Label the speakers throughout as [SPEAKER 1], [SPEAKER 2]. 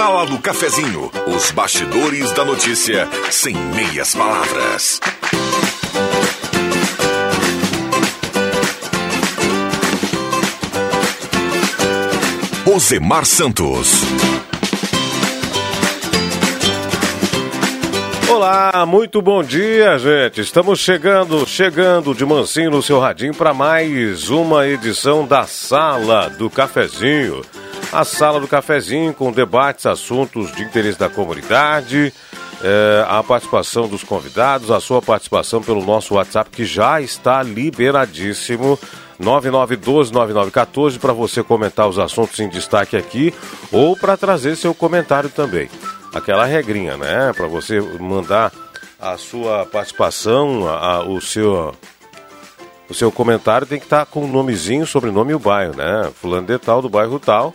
[SPEAKER 1] Sala do Cafezinho, os bastidores da notícia sem meias palavras. Osemar Santos.
[SPEAKER 2] Olá, muito bom dia, gente. Estamos chegando, chegando de mansinho no seu radinho para mais uma edição da Sala do Cafezinho. A Sala do Cafezinho com debates, assuntos de interesse da comunidade, é, a participação dos convidados, a sua participação pelo nosso WhatsApp que já está liberadíssimo. 9912-9914 para você comentar os assuntos em destaque aqui ou para trazer seu comentário também aquela regrinha, né? Para você mandar a sua participação, a, o seu o seu comentário tem que estar tá com o nomezinho, sobrenome e o bairro, né? Fulano de tal do bairro tal.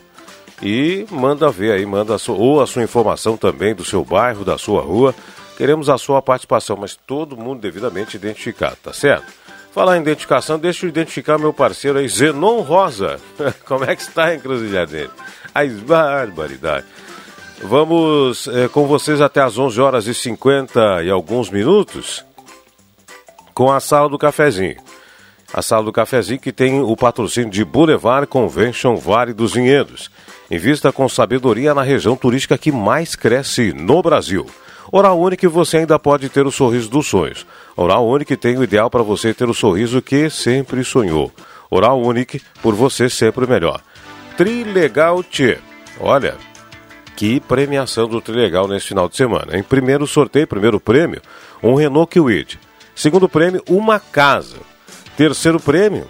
[SPEAKER 2] E manda ver aí, manda a sua, ou a sua informação também do seu bairro, da sua rua. Queremos a sua participação, mas todo mundo devidamente identificado, tá certo? Falar em identificação, deixa eu identificar meu parceiro aí, Zenon Rosa. Como é que está a encruzilhada dele? Ai, barbaridade. Vamos é, com vocês até às 11 horas e 50 e alguns minutos com a Sala do Cafezinho. A Sala do Cafezinho que tem o patrocínio de Boulevard Convention Vale dos Vinhedos. Invista com sabedoria na região turística que mais cresce no Brasil. Oral Único você ainda pode ter o sorriso dos sonhos. Oral Único tem o ideal para você ter o sorriso que sempre sonhou. Oral Único, por você sempre melhor. Trilegal T. Olha, que premiação do Trilegal nesse final de semana. Em primeiro sorteio, primeiro prêmio, um Renault Kwid. Segundo prêmio, uma casa. Terceiro prêmio,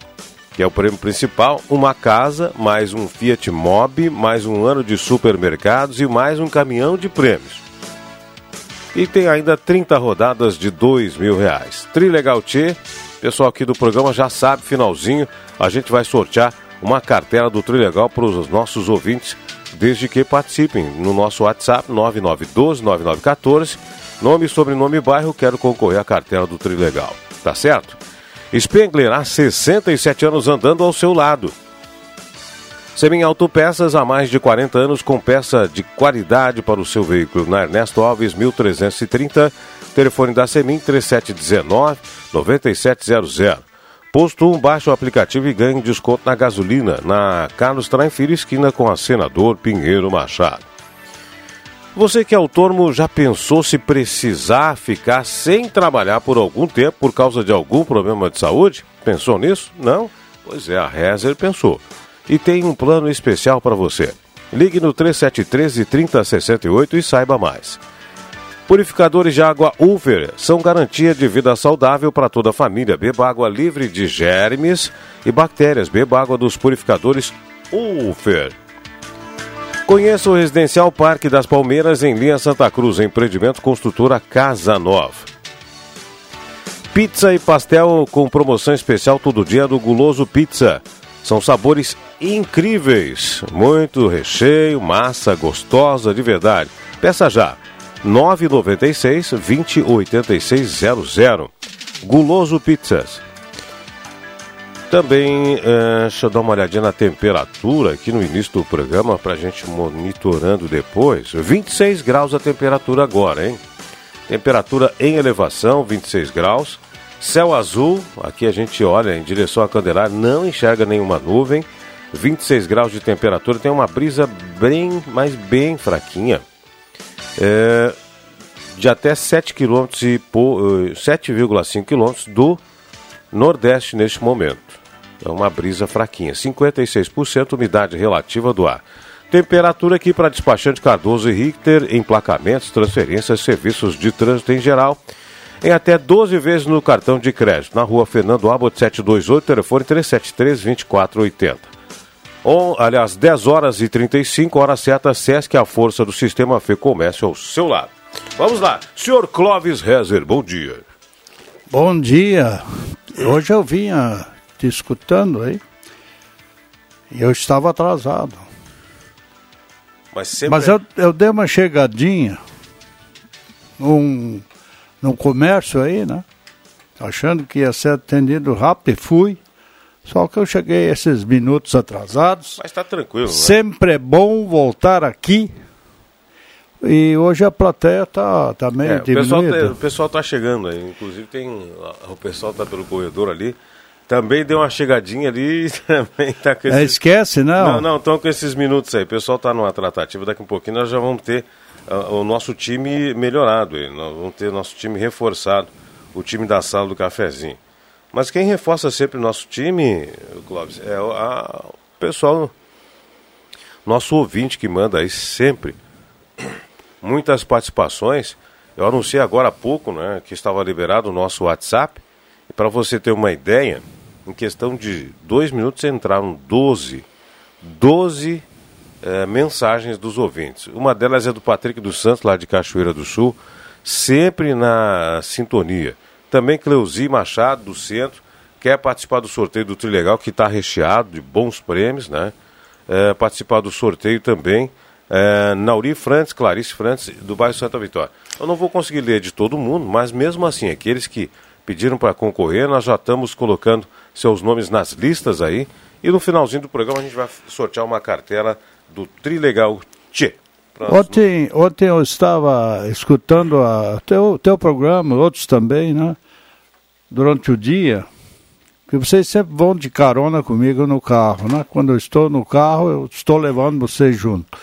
[SPEAKER 2] que é o prêmio principal, uma casa, mais um Fiat Mobi, mais um ano de supermercados e mais um caminhão de prêmios. E tem ainda 30 rodadas de dois mil reais. Trilegal T, pessoal aqui do programa já sabe, finalzinho, a gente vai sortear uma cartela do Trilegal para os nossos ouvintes desde que participem no nosso WhatsApp 9912-9914. Nome, sobrenome e bairro, quero concorrer à cartela do Trilegal. Tá certo? Spengler, há 67 anos andando ao seu lado. Semin Autopeças há mais de 40 anos com peça de qualidade para o seu veículo. Na Ernesto Alves, 1330, telefone da Semin 3719 9700. Posto 1, baixe o aplicativo e ganhe desconto na gasolina na Carlos Traem Filho, esquina com a Senador Pinheiro Machado. Você que é autônomo já pensou se precisar ficar sem trabalhar por algum tempo por causa de algum problema de saúde? Pensou nisso? Não? Pois é, a Rezer pensou. E tem um plano especial para você. Ligue no 3713 3068 e saiba mais. Purificadores de água Ufer são garantia de vida saudável para toda a família. Beba água livre de germes e bactérias. Beba água dos purificadores Ufer. Conheça o Residencial Parque das Palmeiras em linha Santa Cruz, empreendimento construtora Casa Nova. Pizza e pastel com promoção especial todo dia do Guloso Pizza. São sabores incríveis, muito recheio, massa gostosa de verdade. Peça já 996 208600. Guloso Pizzas. Também, uh, deixa eu dar uma olhadinha na temperatura aqui no início do programa para a gente monitorando depois. 26 graus a temperatura agora, hein? Temperatura em elevação, 26 graus. Céu azul, aqui a gente olha em direção à Candelária, não enxerga nenhuma nuvem. 26 graus de temperatura, tem uma brisa bem, mas bem fraquinha é, de até 7 km e 7,5 km do Nordeste neste momento. É uma brisa fraquinha. 56% umidade relativa do ar. Temperatura aqui para despachante Cardoso e Richter, emplacamentos, transferências, serviços de trânsito em geral. Em até 12 vezes no cartão de crédito. Na rua Fernando Abbott 728, telefone 373 2480. On, aliás, 10 horas e 35, hora certa, Sesc, a força do sistema Fê Comércio ao seu lado. Vamos lá, senhor Clóvis Rezer, bom dia.
[SPEAKER 3] Bom dia. Hoje eu vinha te escutando aí. E eu estava atrasado.
[SPEAKER 2] Mas, sempre...
[SPEAKER 3] Mas eu, eu dei uma chegadinha num, num comércio aí, né? Achando que ia ser atendido rápido e fui. Só que eu cheguei esses minutos atrasados.
[SPEAKER 2] Mas está tranquilo. Né?
[SPEAKER 3] Sempre é bom voltar aqui E hoje a plateia está tá meio é,
[SPEAKER 2] diminuída. O pessoal está tá chegando aí. Inclusive tem. O pessoal está pelo corredor ali. Também deu uma chegadinha ali também tá
[SPEAKER 3] com é, esses... é, Esquece, não?
[SPEAKER 2] Não, não, estão com esses minutos aí. O pessoal está numa tratativa. Daqui um pouquinho nós já vamos ter uh, o nosso time melhorado. Aí. Nós vamos ter nosso time reforçado. O time da sala do cafezinho. Mas quem reforça sempre o nosso time, Clóvis, é a, o pessoal, nosso ouvinte que manda aí sempre muitas participações. Eu anunciei agora há pouco né, que estava liberado o nosso WhatsApp. E para você ter uma ideia, em questão de dois minutos entraram 12, 12 é, mensagens dos ouvintes. Uma delas é do Patrick dos Santos, lá de Cachoeira do Sul, sempre na sintonia. Também Cleusi Machado, do centro, quer participar do sorteio do Trilegal, que está recheado de bons prêmios, né? É, participar do sorteio também. É, Nauri Frantes, Clarice Frantes, do bairro Santa Vitória. Eu não vou conseguir ler de todo mundo, mas mesmo assim, aqueles que pediram para concorrer, nós já estamos colocando seus nomes nas listas aí. E no finalzinho do programa a gente vai sortear uma cartela do Trilegal Tchê.
[SPEAKER 3] Ontem, ontem eu estava escutando o teu, teu programa, outros também, né? durante o dia, que vocês sempre vão de carona comigo no carro, né? Quando eu estou no carro, eu estou levando vocês junto.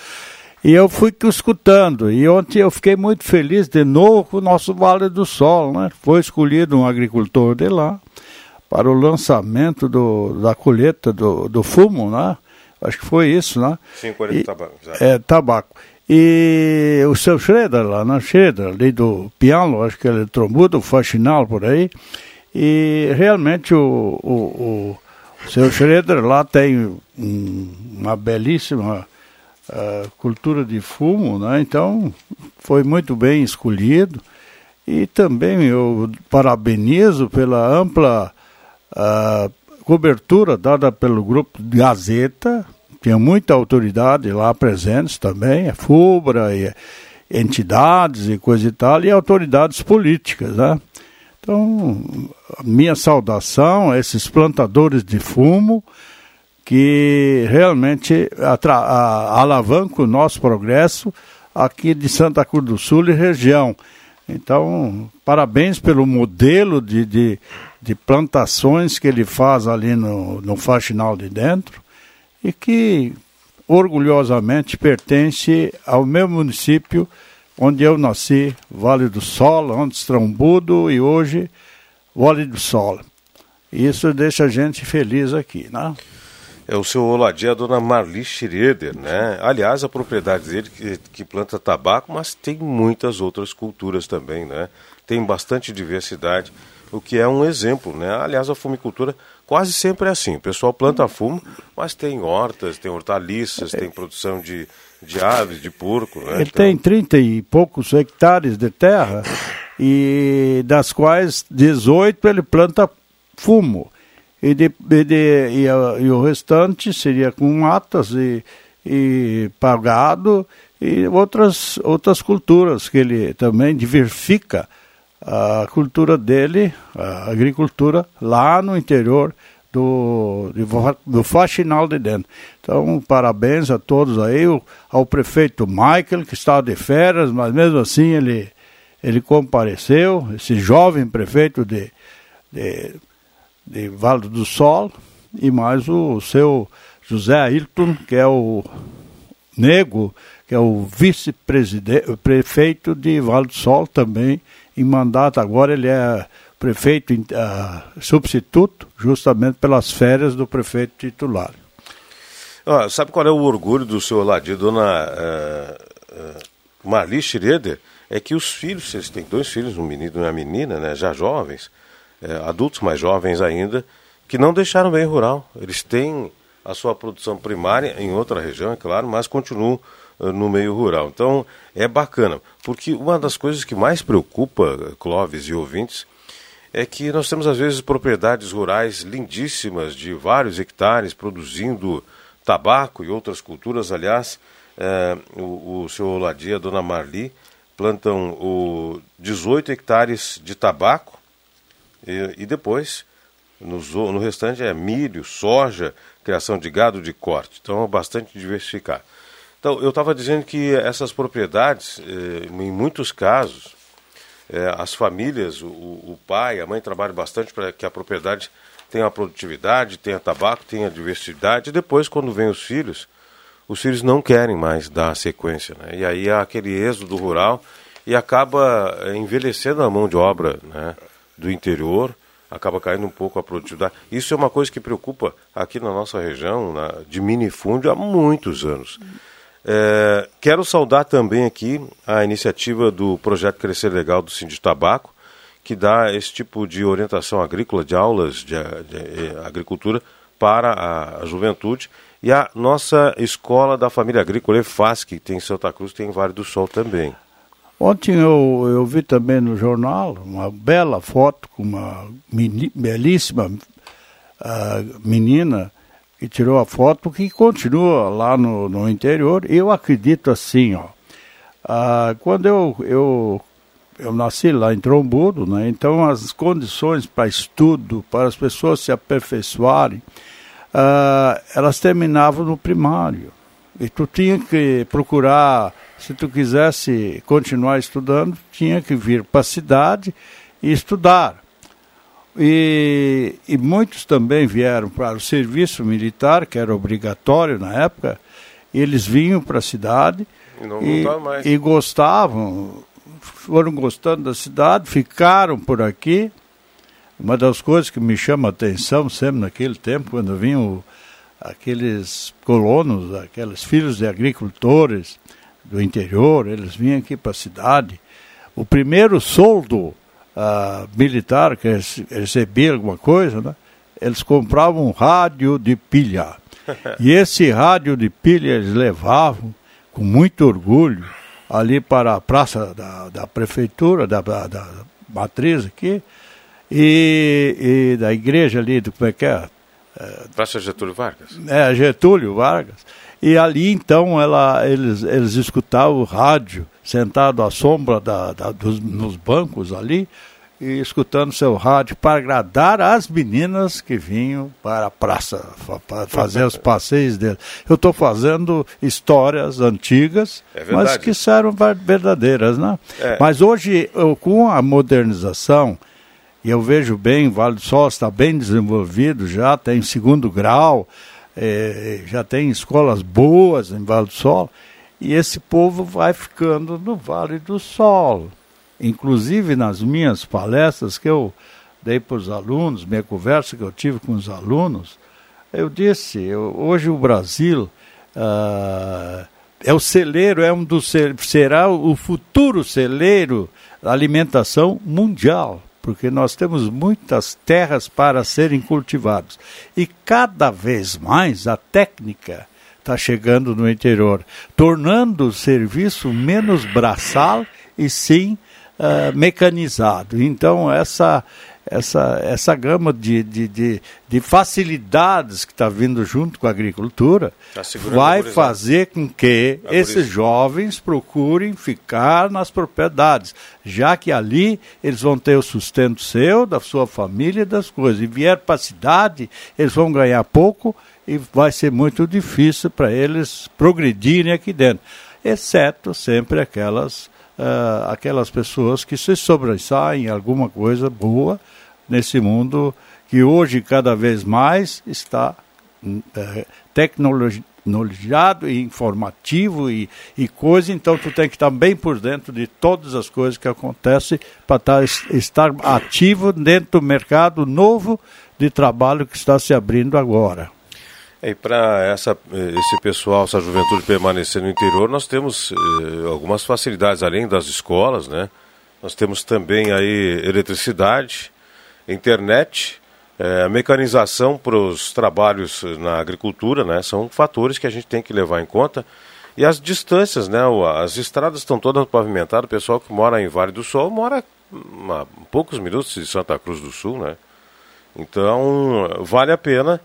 [SPEAKER 3] E eu fui escutando, e ontem eu fiquei muito feliz de novo com o nosso Vale do Sol, né? Foi escolhido um agricultor de lá para o lançamento do, da colheita do, do fumo, né? Acho que foi isso, né?
[SPEAKER 2] Sim, colheita de tabaco.
[SPEAKER 3] É, tabaco. E o seu Schroeder lá, né? Schroeder, ali do piano, acho que ele é trombudo, faxinal por aí, e realmente o, o, o, o seu Schroeder lá tem um, uma belíssima uh, cultura de fumo, né? então foi muito bem escolhido. E também eu parabenizo pela ampla uh, cobertura dada pelo grupo Gazeta, tinha muita autoridade lá presentes também, a FUBRA, e entidades e coisa e tal, e autoridades políticas, né? Então, minha saudação a esses plantadores de fumo que realmente alavancam o nosso progresso aqui de Santa Cruz do Sul e região. Então, parabéns pelo modelo de, de, de plantações que ele faz ali no, no Faxinal de Dentro e que orgulhosamente pertence ao meu município onde eu nasci, Vale do Sol, antes Trombudo e hoje Vale do Sol. Isso deixa a gente feliz aqui, né?
[SPEAKER 2] É o seu Oladia, a dona Marli Schroeder, né? Aliás, a propriedade dele que, que, planta tabaco, mas tem muitas outras culturas também, né? Tem bastante diversidade, o que é um exemplo, né? Aliás, a fumicultura quase sempre é assim. O pessoal planta fumo, mas tem hortas, tem hortaliças, tem produção de de aves, de porco. Né?
[SPEAKER 3] Ele então... tem 30 e poucos hectares de terra, e das quais 18 ele planta fumo. E, de, e, de, e, a, e o restante seria com matas e, e pagado e outras, outras culturas que ele também diversifica a cultura dele, a agricultura, lá no interior do, do faxinal de dentro. Então, parabéns a todos aí, ao prefeito Michael, que estava de férias, mas mesmo assim ele, ele compareceu, esse jovem prefeito de, de, de Vale do Sol, e mais o, o seu José Ailton, que é o nego, que é o vice-prefeito de Vale do Sol também, em mandato agora ele é prefeito uh, substituto, justamente pelas férias do prefeito titular.
[SPEAKER 2] Ah, sabe qual é o orgulho do seu Ladir, dona uh, uh, Marli Schroeder? É que os filhos, eles têm dois filhos, um menino e uma menina, né, já jovens, uh, adultos mais jovens ainda, que não deixaram meio rural. Eles têm a sua produção primária em outra região, é claro, mas continuam no meio rural. Então é bacana, porque uma das coisas que mais preocupa Clóvis e ouvintes é que nós temos às vezes propriedades rurais lindíssimas de vários hectares produzindo tabaco e outras culturas. Aliás, é, o, o seu Oladia, a dona Marli, plantam o 18 hectares de tabaco e, e depois no, no, restante é milho, soja, criação de gado de corte. Então é bastante diversificado. Então, eu estava dizendo que essas propriedades, eh, em muitos casos, eh, as famílias, o, o, pai, a mãe trabalham bastante para que a propriedade tenha produtividade, tenha tabaco, tenha diversidade. E depois, quando vem os filhos, os filhos não querem mais dar sequência. Né? E aí há aquele êxodo rural e acaba eh, envelhecendo a mão de obra né, do interior, acaba caindo um pouco a produtividade. Isso é uma coisa que preocupa aqui na nossa região, na, de minifúndio, há muitos anos. É, quero saudar também aqui a iniciativa do projeto Crescer Legal do Sindicato Tabaco, que dá esse tipo de orientação agrícola, de aulas de, de, de eh, agricultura para a, a, juventude. E a nossa escola da família agrícola EFAS, que tem em Santa Cruz, tem em Vale do Sol também.
[SPEAKER 3] Ontem eu, eu vi também no jornal uma bela foto com uma belíssima uh, menina que tirou a foto, que continua lá no, no interior. Eu acredito assim, ó. Ah, quando eu, eu, eu nasci lá em Trombudo, né, então as condições para estudo, para as pessoas se aperfeiçoarem, ah, elas terminavam no primário. E tu tinha que procurar, se tu quisesse continuar estudando, tinha que vir para a cidade e estudar. E, e muitos também vieram para o serviço militar, que era obrigatório na época, e eles vinham para a cidade e, e, gostavam, foram gostando da cidade, ficaram por aqui. Uma das coisas que me chama a atenção sempre naquele tempo, quando vinham aqueles colonos, aqueles filhos de agricultores do interior, eles vinham aqui para a cidade. O primeiro soldo uh, militar que recebia alguma coisa, né? eles compravam um rádio de pilha. e esse rádio de pilha eles levavam com muito orgulho ali para a praça da, da prefeitura, da, da, da matriz aqui, e, e, da igreja ali, do, como é que é?
[SPEAKER 2] Praça Getúlio Vargas.
[SPEAKER 3] É, Getúlio Vargas. E ali então ela, eles, eles escutavam o rádio, sentado à sombra da, da, dos, nos bancos ali, e escutando seu rádio para agradar as meninas que vinham para a praça para fazer os passeios deles. Eu estou fazendo histórias antigas, é mas que serão verdadeiras, né? É. Mas hoje, eu, com a modernização, e eu vejo bem, o Vale do Sol está bem desenvolvido já, tem segundo grau, é, já tem escolas boas em Vale do Sol, e esse povo vai ficando no Vale do Sol. Inclusive nas minhas palestras que eu dei para os alunos, minha conversa que eu tive com os alunos, eu disse, eu, hoje o Brasil uh, é o celeiro, é um dos será o futuro celeiro da alimentação mundial porque nós temos muitas terras para serem cultivadas. E cada vez mais a técnica está chegando no interior, tornando o serviço menos braçal e sim uh, mecanizado. Então, essa, essa, essa gama de, de, de, de facilidades que está vindo junto com a agricultura tá vai fazer com que é esses jovens procurem ficar nas propriedades, já que ali eles vão ter o sustento seu, da sua família e das coisas. E vier para a cidade, eles vão ganhar pouco e vai ser muito difícil para eles progredirem aqui dentro, exceto sempre aquelas, uh, aquelas pessoas que se sobressaem em alguma coisa boa nesse mundo que hoje cada vez mais está é, tecnologiado e informativo e, e coisa, então tu tem que estar bem por dentro de todas as coisas que acontecem para tá, estar ativo dentro do mercado novo de trabalho que está se abrindo agora.
[SPEAKER 2] E para esse pessoal, essa juventude permanecer no interior, nós temos eh, algumas facilidades além das escolas, né? Nós temos também aí eletricidade, internet, é, a mecanização para os trabalhos na agricultura, né, são fatores que a gente tem que levar em conta. E as distâncias, né, as estradas estão todas pavimentadas, o pessoal que mora em Vale do Sol mora a poucos minutos de Santa Cruz do Sul, né? Então, vale a pena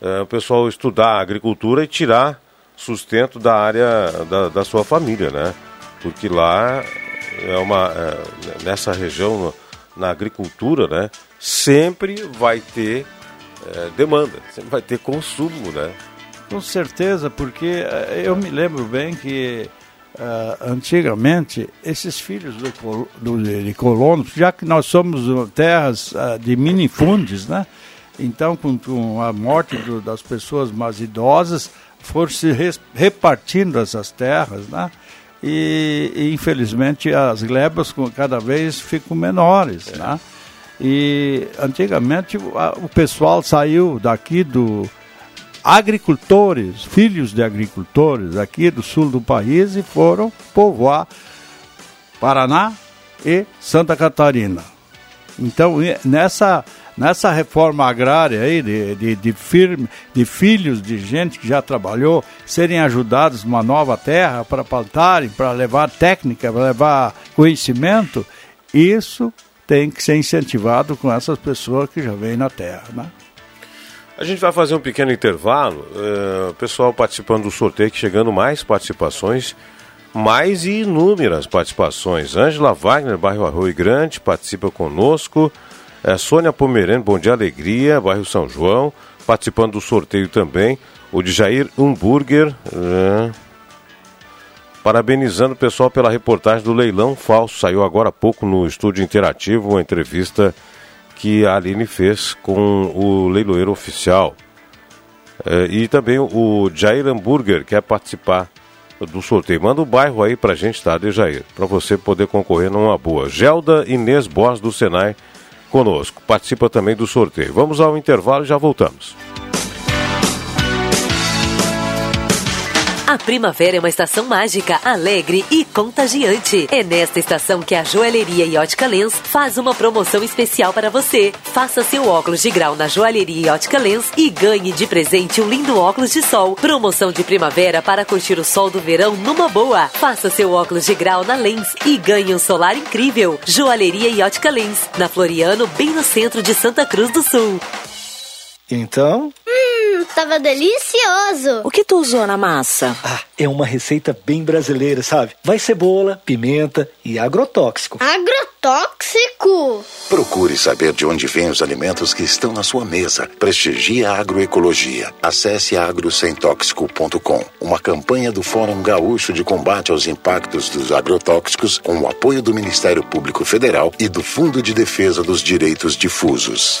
[SPEAKER 2] é, o pessoal estudar a agricultura e tirar sustento da área da, da sua família, né? Porque lá é uma é, nessa região na agricultura, né? sempre vai ter é, demanda, sempre vai ter consumo, né?
[SPEAKER 3] Com certeza, porque uh, eu me lembro bem que uh, antigamente esses filhos do, do, de colonos, já que nós somos terras uh, de minifundes, né? Então, com, com a morte do, das pessoas mais idosas, foram se res, repartindo essas terras, né? E, e, infelizmente as glebas cada vez ficam menores, é. né? E antigamente o pessoal saiu daqui do agricultores, filhos de agricultores aqui do sul do país e foram povoar Paraná e Santa Catarina. Então, nessa, nessa reforma agrária aí, de, de, de, firme, de filhos de gente que já trabalhou, serem ajudados numa nova terra para plantarem, para levar técnica, para levar conhecimento, isso tem que ser incentivado com essas pessoas que já vêm na terra, né?
[SPEAKER 2] A gente vai fazer um pequeno intervalo, uh, pessoal participando do sorteio, chegando mais participações, mais inúmeras participações. Ângela Wagner, bairro Arroio Grande, participa conosco. Uh, Sônia Pomerano, Bom Dia Alegria, bairro São João, participando do sorteio também. O de Jair Humburger, uh, parabenizando o pessoal pela reportagem do leilão falso. Saiu agora há pouco no estúdio interativo, uma entrevista que a Aline fez com o leiloeiro oficial. É, e também o Jair Hamburger quer participar do sorteio. Manda o bairro aí pra gente, tá, de Jair? Pra você poder concorrer numa boa. Gelda Inês Bos do Senai conosco. Participa também do sorteio. Vamos ao intervalo e já voltamos.
[SPEAKER 4] A primavera é uma estação mágica, alegre e contagiante. É nesta estação que a Joalheria e Ótica Lens faz uma promoção especial para você. Faça seu óculos de grau na Joalheria e Ótica Lens e ganhe de presente um lindo óculos de sol. Promoção de primavera para curtir o sol do verão numa boa. Faça seu óculos de grau na Lens e ganhe um solar incrível. Joalheria e Ótica Lens, na Floriano, bem no centro de Santa Cruz do Sul.
[SPEAKER 5] Então?
[SPEAKER 6] Hum, tava delicioso.
[SPEAKER 4] O que tu usou na massa?
[SPEAKER 5] Ah, é uma receita bem brasileira, sabe? Vai cebola, pimenta e agrotóxico.
[SPEAKER 6] Agrotóxico?
[SPEAKER 7] Procure saber de onde vêm os alimentos que estão na sua mesa. Prestigie a agroecologia. Acesse agrosemtóxico.com, uma campanha do Fórum Gaúcho de Combate aos Impactos dos Agrotóxicos com o apoio do Ministério Público Federal e do Fundo de Defesa dos Direitos Difusos.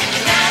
[SPEAKER 8] Now.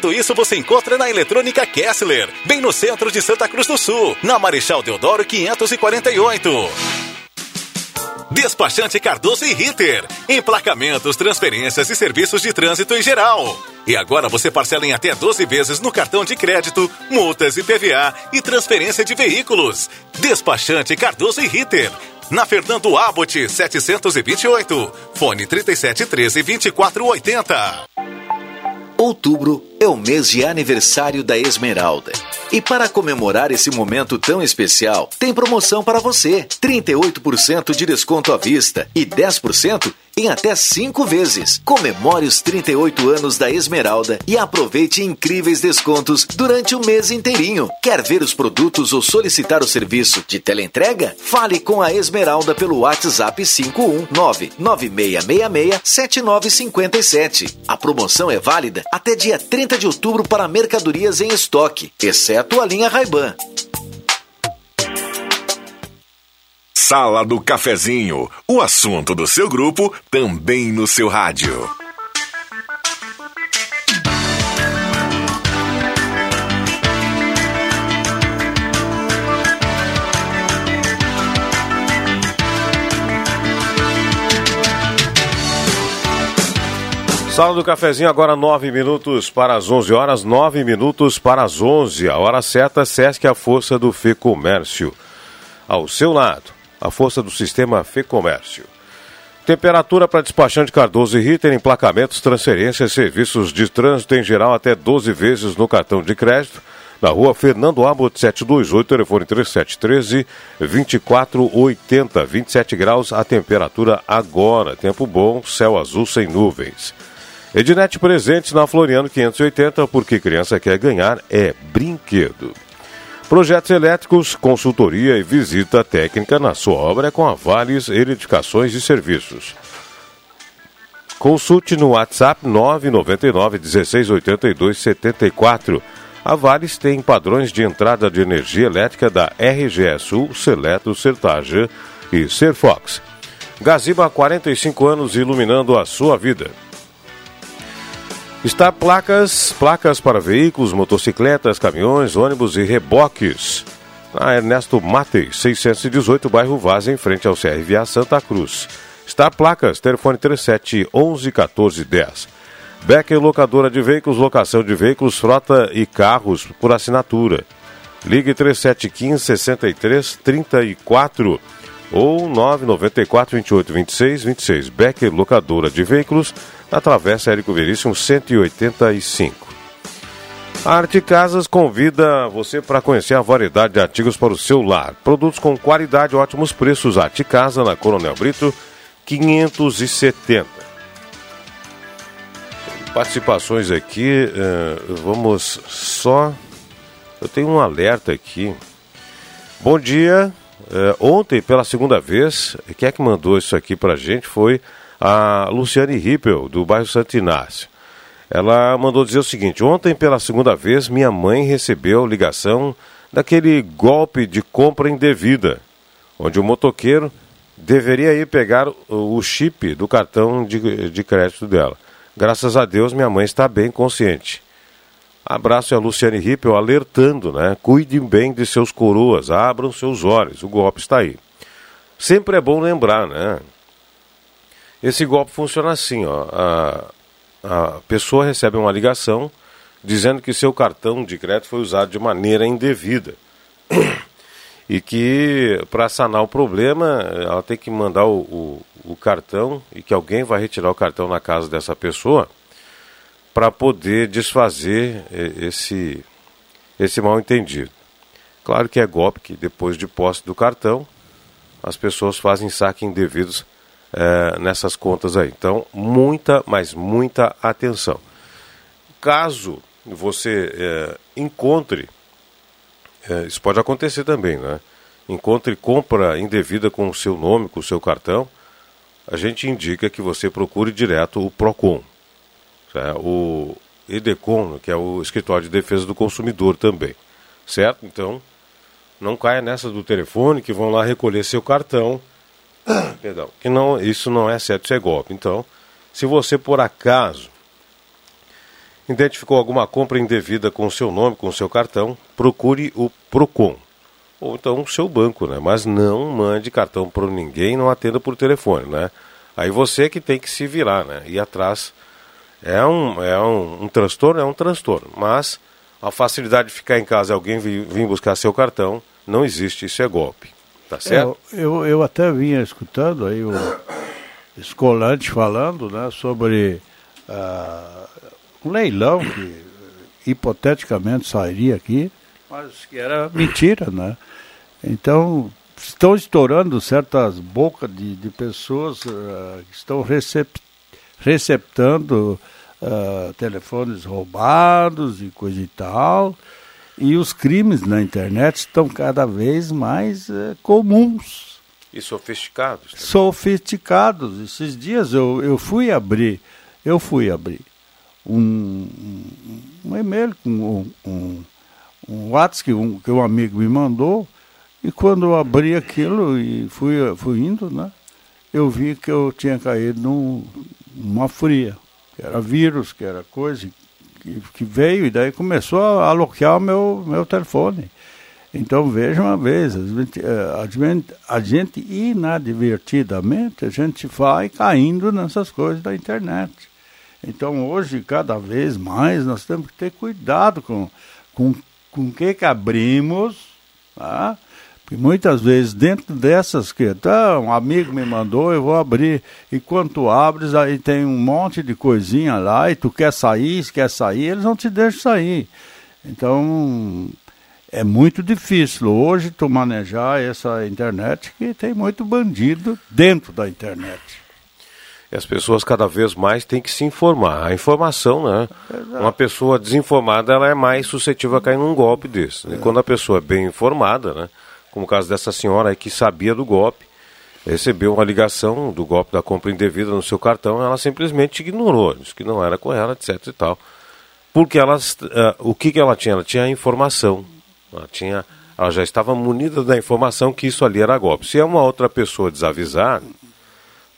[SPEAKER 9] Tudo isso você encontra na Eletrônica Kessler, bem no centro de Santa Cruz do Sul, na Marechal Deodoro 548. Despachante Cardoso e Ritter. Emplacamentos, transferências e serviços de trânsito em geral. E agora você parcela em até 12 vezes no cartão de crédito, multas e PVA e transferência de veículos. Despachante Cardoso e Ritter na Fernando Abbott 728, fone 3713 2480.
[SPEAKER 10] Outubro é o mês de aniversário da Esmeralda. E para comemorar esse momento tão especial, tem promoção para você: 38% de desconto à vista e 10% em até 5 vezes. Comemore os 38 anos da Esmeralda e aproveite incríveis descontos durante o mês inteirinho. Quer ver os produtos ou solicitar o serviço de teleentrega? Fale com a Esmeralda pelo WhatsApp 519 9666 7957. A promoção é válida até dia 30 de outubro para mercadorias em estoque, exceto a linha Ray-Ban.
[SPEAKER 1] Sala do Cafezinho, o assunto do seu grupo também no seu rádio.
[SPEAKER 2] Sala do Cafezinho, agora nove minutos para as onze horas, nove minutos para as onze. A hora certa, Sesc, a força do Fê Comércio. Ao seu lado a força do sistema Fê Comércio. Temperatura para despachante Cardoso e Ritter, emplacamentos, transferências, serviços de trânsito em geral até 12 vezes no cartão de crédito. Na rua Fernando Abbott 728, telefone 3713 2480, 27 graus a temperatura agora. Tempo bom, céu azul sem nuvens. Ednet presentes na Floriano 580, porque criança quer ganhar é brinquedo. Projetos elétricos, consultoria e visita técnica na sua obra com a Vales Edificações e Serviços. Consulte no WhatsApp 999 1682 74. A Vales tem padrões de entrada de energia elétrica da RGE Sul, Seleto, Sertaja e Serfox. Gaziba há 45 anos iluminando a sua vida. Está placas, placas para veículos, motocicletas, caminhões, ônibus e reboques. Na Ernesto Matei, 618, bairro Vaz, em frente ao CRVA Santa Cruz. Está placas, telefone 37 11 14 10. Becker Locadora de Veículos, locação de veículos, frota e carros por assinatura. Ligue 3715 63 34 ou 994 28 26 26. Becker Locadora de Veículos, na Travessa Érico Veríssimo 185. A Arte Casas convida você para conhecer a variedade de artigos para o seu lar. Produtos com qualidade e ótimos preços. Arte Casa na Coronel Brito 570. Participações aqui, uh, vamos só. Eu tenho um alerta aqui. Bom dia. Uh, ontem, pela segunda vez, quem é que mandou isso aqui para a gente foi a Luciane Rippel, do bairro Santo Inácio. Ela mandou dizer o seguinte: Ontem, pela segunda vez, minha mãe recebeu ligação daquele golpe de compra indevida, onde o motoqueiro deveria ir pegar o chip do cartão de, de crédito dela. Graças a Deus, minha mãe está bem consciente. Abraço a Luciane Rippel alertando, né? Cuidem bem de seus coroas, abram seus olhos, o golpe está aí. Sempre é bom lembrar, né? Esse golpe funciona assim, ó. A, a pessoa recebe uma ligação dizendo que seu cartão de crédito foi usado de maneira indevida. e que para sanar o problema ela tem que mandar o, o, o, cartão e que alguém vai retirar o cartão na casa dessa pessoa para poder desfazer esse, esse mal entendido. Claro que é golpe que depois de posse do cartão as pessoas fazem saque indevidos é, nessas contas aí. Então, muita, mas muita atenção. Caso você é, encontre, é, isso pode acontecer também, né? Encontre compra indevida com o seu nome, com o seu cartão, a gente indica que você procure direto o PROCON, né? o EDECON, que é o Escritório de Defesa do Consumidor também, certo? Então, não caia nessa do telefone que vão lá recolher seu cartão Perdão. Que não, isso não é certo, isso é golpe. Então, se você por acaso identificou alguma compra indevida com o seu nome, com o seu cartão, procure o Procon. Ou então o seu banco, né? Mas não mande cartão para ninguém, não atenda por telefone, né? Aí você que tem que se virar, né? Ir atrás é um, é um, um transtorno, é um transtorno. Mas a facilidade de ficar em casa e alguém vir, vir buscar seu cartão, não existe, isso é golpe. Tá certo?
[SPEAKER 3] Eu, eu, eu até vinha escutando aí o Escolante falando né, sobre uh, um leilão que hipoteticamente sairia aqui, mas que era mentira, né? Então, estão estourando certas bocas de, de pessoas uh, que estão recep receptando uh, telefones roubados e coisa e tal. E os crimes na internet estão cada vez mais é, comuns.
[SPEAKER 2] E sofisticados. Também.
[SPEAKER 3] Sofisticados. Esses dias eu, eu fui abrir, eu fui abrir um, um, um e-mail com um, um, um WhatsApp que um, que um amigo me mandou, e quando eu abri aquilo e fui, fui indo, né, eu vi que eu tinha caído num, numa fria, que era vírus, que era coisa, que, veio e daí começou a bloquear o meu, meu telefone. Então veja uma vez, a gente, eh, a gente inadvertidamente a gente vai caindo nessas coisas da internet. Então hoje, cada vez mais, nós temos que ter cuidado com com, com que que abrimos, tá? Porque muitas vezes dentro dessas que tá, um amigo me mandou, eu vou abrir. E quando tu abres, aí tem um monte de coisinha lá, e tu quer sair, quer sair, eles não te deixam sair. Então, é muito difícil hoje tu manejar essa internet, que tem muito bandido dentro da internet.
[SPEAKER 2] E as pessoas cada vez mais têm que se informar. A informação, né? Exato. Uma pessoa desinformada, ela é mais suscetível a cair num golpe desse. É. E quando a pessoa é bem informada, né? Como o caso dessa senhora aí que sabia do golpe, recebeu uma ligação do golpe da compra indevida no seu cartão, ela simplesmente ignorou, disse que não era com ela, etc e tal. Porque ela, uh, o que, que ela tinha? Ela tinha a informação, ela, tinha, ela já estava munida da informação que isso ali era golpe. Se é uma outra pessoa desavisar,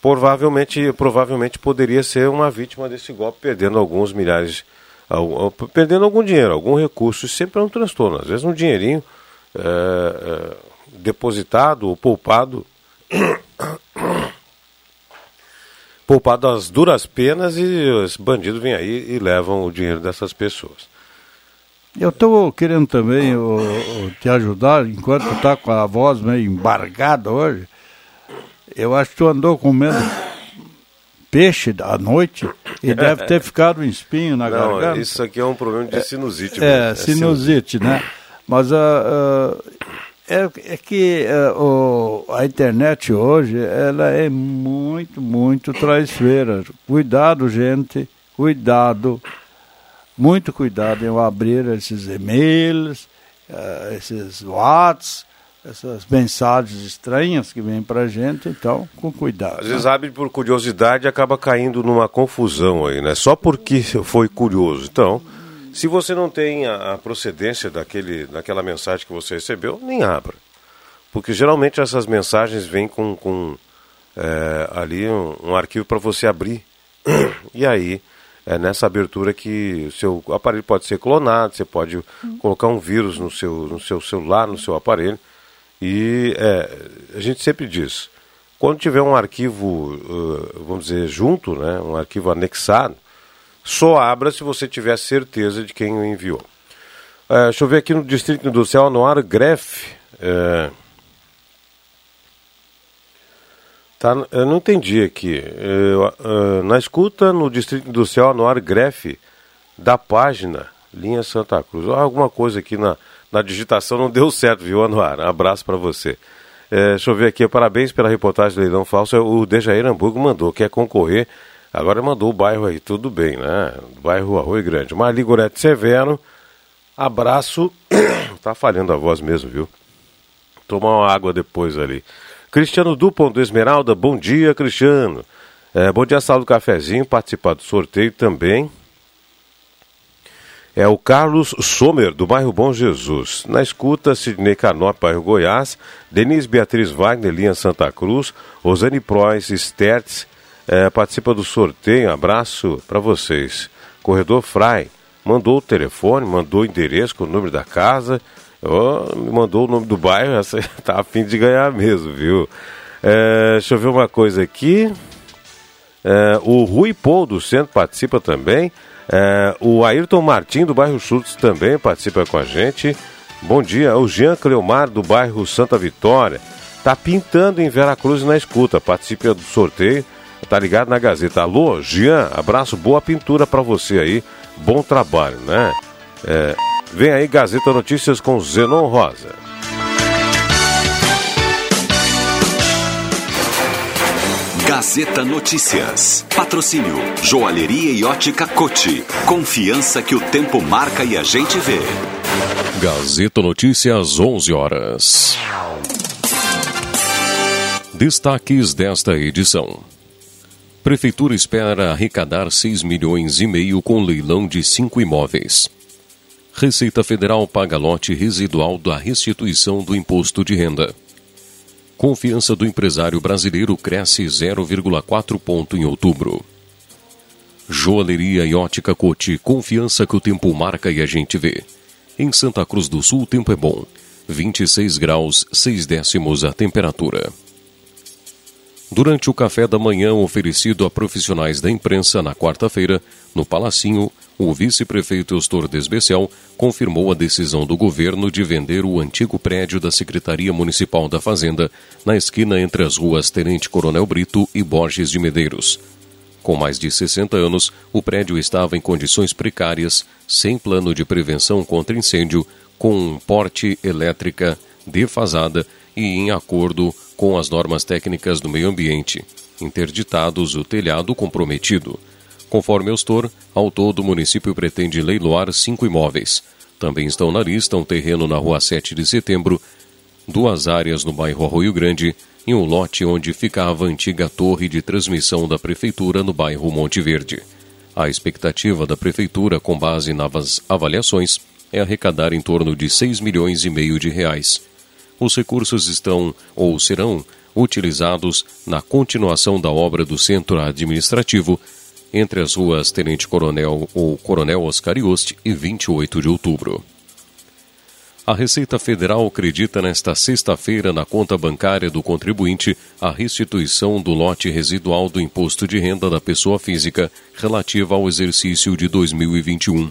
[SPEAKER 2] provavelmente, provavelmente poderia ser uma vítima desse golpe, perdendo alguns milhares, uh, perdendo algum dinheiro, algum recurso, isso sempre é um transtorno, às vezes um dinheirinho... Uh, depositado ou poupado poupado as duras penas e os bandidos vêm aí e levam o dinheiro dessas pessoas.
[SPEAKER 3] Eu estou querendo também o, o, te ajudar, enquanto tu está com a voz meio embargada hoje, eu acho que tu andou comendo peixe à noite e deve ter ficado um espinho na Não, garganta.
[SPEAKER 2] Isso aqui é um problema de sinusite.
[SPEAKER 3] É, é sinusite, né? Mas uh, uh, é, é que uh, o, a internet hoje ela é muito, muito traiçoeira. Cuidado, gente, cuidado, muito cuidado em abrir esses e-mails, esses WhatsApp, essas mensagens estranhas que vêm para a gente, então, com cuidado.
[SPEAKER 2] Às vezes abre por curiosidade e acaba caindo numa confusão aí, né? Só porque foi curioso. Então, se você não tem a, a, procedência daquele, daquela mensagem que você recebeu, nem abra. Porque geralmente essas mensagens vêm com, com é, ali um, um arquivo para você abrir. E aí, é nessa abertura que o seu aparelho pode ser clonado, você pode hum. colocar um vírus no seu, no seu celular, no seu aparelho. E é, a gente sempre diz, quando tiver um arquivo, vamos dizer, junto, né, um arquivo anexado, só abra se você tiver certeza de quem o enviou. É, deixa eu ver aqui no Distrito Industrial Noir Grefe. É, tá, eu não entendi aqui. É, na escuta no Distrito Industrial Noir Grefe da página Linha Santa Cruz. Alguma coisa aqui na, na digitação não deu certo, viu, Anuar? Abraço para você. É, deixa eu ver aqui, parabéns pela reportagem do Leilão Falso. O Dejair Hamburgo mandou, quer concorrer Agora mandou o bairro aí, tudo bem, né? Bairro Arroio Grande. Marli Gorete Severo, abraço. tá falhando a voz mesmo, viu? Tomar uma água depois ali. Cristiano Dupont do Esmeralda, bom dia, Cristiano. É, bom dia, sala do cafezinho, participar do sorteio também. É o Carlos Sommer, do bairro Bom Jesus. Na escuta, Sidney Canop, bairro Goiás. Denise Beatriz Wagner, linha Santa Cruz. Rosane Prois, Stertz, é, participa do sorteio. Abraço para vocês. Corredor Fry mandou o telefone, mandou o endereço com o número da casa, me mandou o nome do bairro. Essa tá afim de ganhar mesmo, viu? É, deixa eu ver uma coisa aqui. É, o Rui Paul do centro participa também. É, o Ayrton Martim do bairro Chutes também participa com a gente. Bom dia. O Jean Cleomar do bairro Santa Vitória. Tá pintando em Veracruz na escuta. Participa do sorteio tá ligado na Gazeta. Alô, Jean, abraço, boa pintura para você aí, bom trabalho, né? É, vem aí Gazeta Notícias com Zenon Rosa.
[SPEAKER 1] Gazeta Notícias. Patrocínio Joalheria e Ótica Cote. Confiança que o tempo marca e a gente vê.
[SPEAKER 11] Gazeta Notícias, 11 horas. Destaques desta edição. Prefeitura espera arrecadar 6 milhões e meio com leilão de cinco imóveis. Receita Federal paga lote residual da restituição do imposto de renda. Confiança do empresário brasileiro cresce 0,4 ponto em outubro. Joalheria e ótica Cote, confiança que o tempo marca e a gente vê. Em Santa Cruz do Sul, o tempo é bom. 26 graus, 6 décimos a temperatura. Durante o café da manhã oferecido a profissionais da imprensa na quarta-feira, no Palacinho, o vice-prefeito Eustor Desbecel confirmou a decisão do governo de vender o antigo prédio da Secretaria Municipal da Fazenda, na esquina entre as ruas Tenente Coronel Brito e Borges de Medeiros. Com mais de 60 anos, o prédio estava em condições precárias, sem plano de prevenção contra incêndio, com porte elétrica defasada e em acordo com as normas técnicas do meio ambiente, interditados o telhado comprometido. Conforme Eustor, ao todo o município pretende leiloar cinco imóveis. Também estão na lista um terreno na rua 7 de setembro, duas áreas no bairro Arroio Grande e um lote onde ficava a antiga torre de transmissão da prefeitura no bairro Monte Verde. A expectativa da prefeitura, com base nas avaliações, é arrecadar em torno de 6 milhões e meio de reais. Os recursos estão ou serão utilizados na continuação da obra do centro administrativo entre as ruas Tenente Coronel ou Coronel Oscar Ioste e 28 de outubro. A Receita Federal acredita nesta sexta-feira na conta bancária do contribuinte a restituição do lote residual do imposto de renda da pessoa física relativa ao exercício de 2021.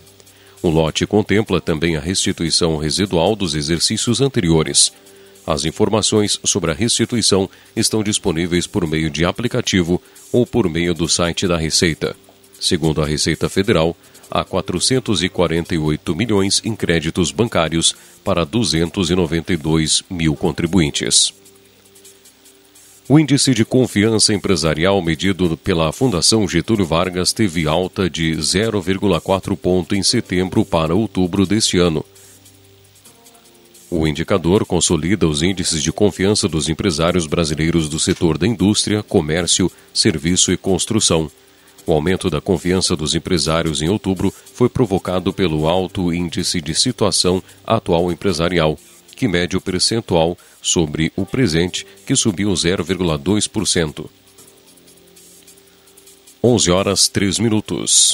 [SPEAKER 11] O lote contempla também a restituição residual dos exercícios anteriores. As informações sobre a restituição estão disponíveis por meio de aplicativo ou por meio do site da Receita. Segundo a Receita Federal, há 448 milhões em créditos bancários para 292 mil contribuintes. O índice de confiança empresarial medido pela Fundação Getúlio Vargas teve alta de 0,4 ponto em setembro para outubro deste ano. O indicador consolida os índices de confiança dos empresários brasileiros do setor da indústria, comércio, serviço e construção. O aumento da confiança dos empresários em outubro foi provocado pelo alto índice de situação atual empresarial, que mede o percentual sobre o presente, que subiu 0,2%. 11 horas 3 minutos.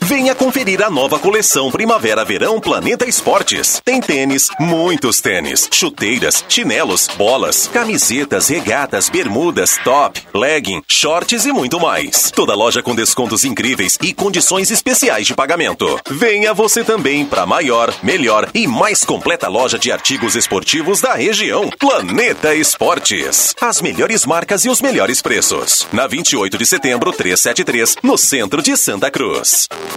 [SPEAKER 9] Venha conferir a nova coleção Primavera-Verão Planeta Esportes. Tem tênis, muitos tênis, chuteiras, chinelos, bolas, camisetas, regatas, bermudas, top, legging, shorts e muito mais. Toda loja com descontos incríveis e condições especiais de pagamento. Venha você também para a maior, melhor e mais completa loja de artigos esportivos da região. Planeta Esportes. As melhores marcas e os melhores preços. Na 28 de setembro, 373, no centro de Santa Cruz.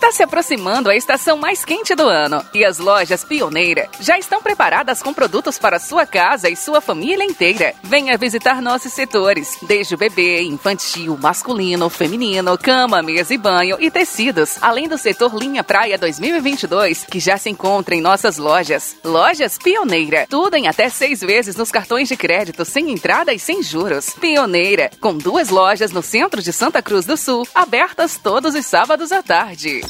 [SPEAKER 12] Está se aproximando a estação mais quente do ano e as lojas Pioneira já estão preparadas com produtos para sua casa e sua família inteira. Venha visitar nossos setores, desde o bebê, infantil, masculino, feminino, cama, mesa e banho e tecidos, além do setor Linha Praia 2022, que já se encontra em nossas lojas. Lojas Pioneira, tudo em até seis vezes nos cartões de crédito, sem entrada e sem juros. Pioneira, com duas lojas no centro de Santa Cruz do Sul, abertas todos os sábados à tarde.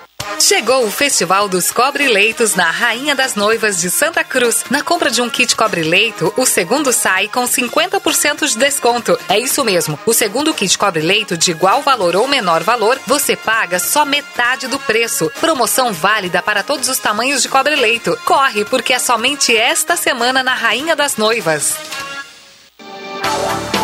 [SPEAKER 13] Chegou o Festival dos Cobre-Leitos na Rainha das Noivas de Santa Cruz. Na compra de um kit cobre-leito, o segundo sai com 50% de desconto. É isso mesmo. O segundo kit cobre-leito de igual valor ou menor valor, você paga só metade do preço. Promoção válida para todos os tamanhos de cobre-leito. Corre, porque é somente esta semana na Rainha das Noivas.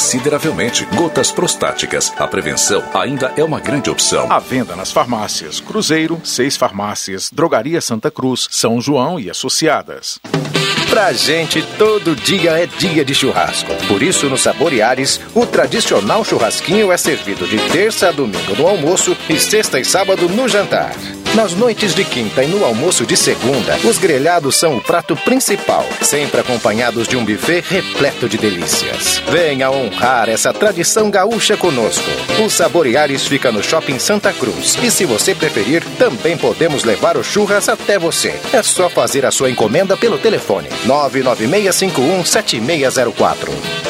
[SPEAKER 14] consideravelmente. Gotas prostáticas. A prevenção ainda é uma grande opção.
[SPEAKER 15] À venda nas farmácias Cruzeiro, seis farmácias, Drogaria Santa Cruz, São João e Associadas.
[SPEAKER 8] Pra gente, todo dia é dia de churrasco. Por isso, no Saboreares, o tradicional churrasquinho é servido de terça a domingo no almoço e sexta e sábado no jantar. Nas noites de quinta e no almoço de segunda, os grelhados são o prato principal, sempre acompanhados de um buffet repleto de delícias. Venha honrar essa tradição gaúcha conosco. O Saboreares fica no Shopping Santa Cruz. E se você preferir, também podemos levar o churras até você. É só fazer a sua encomenda pelo telefone 996517604.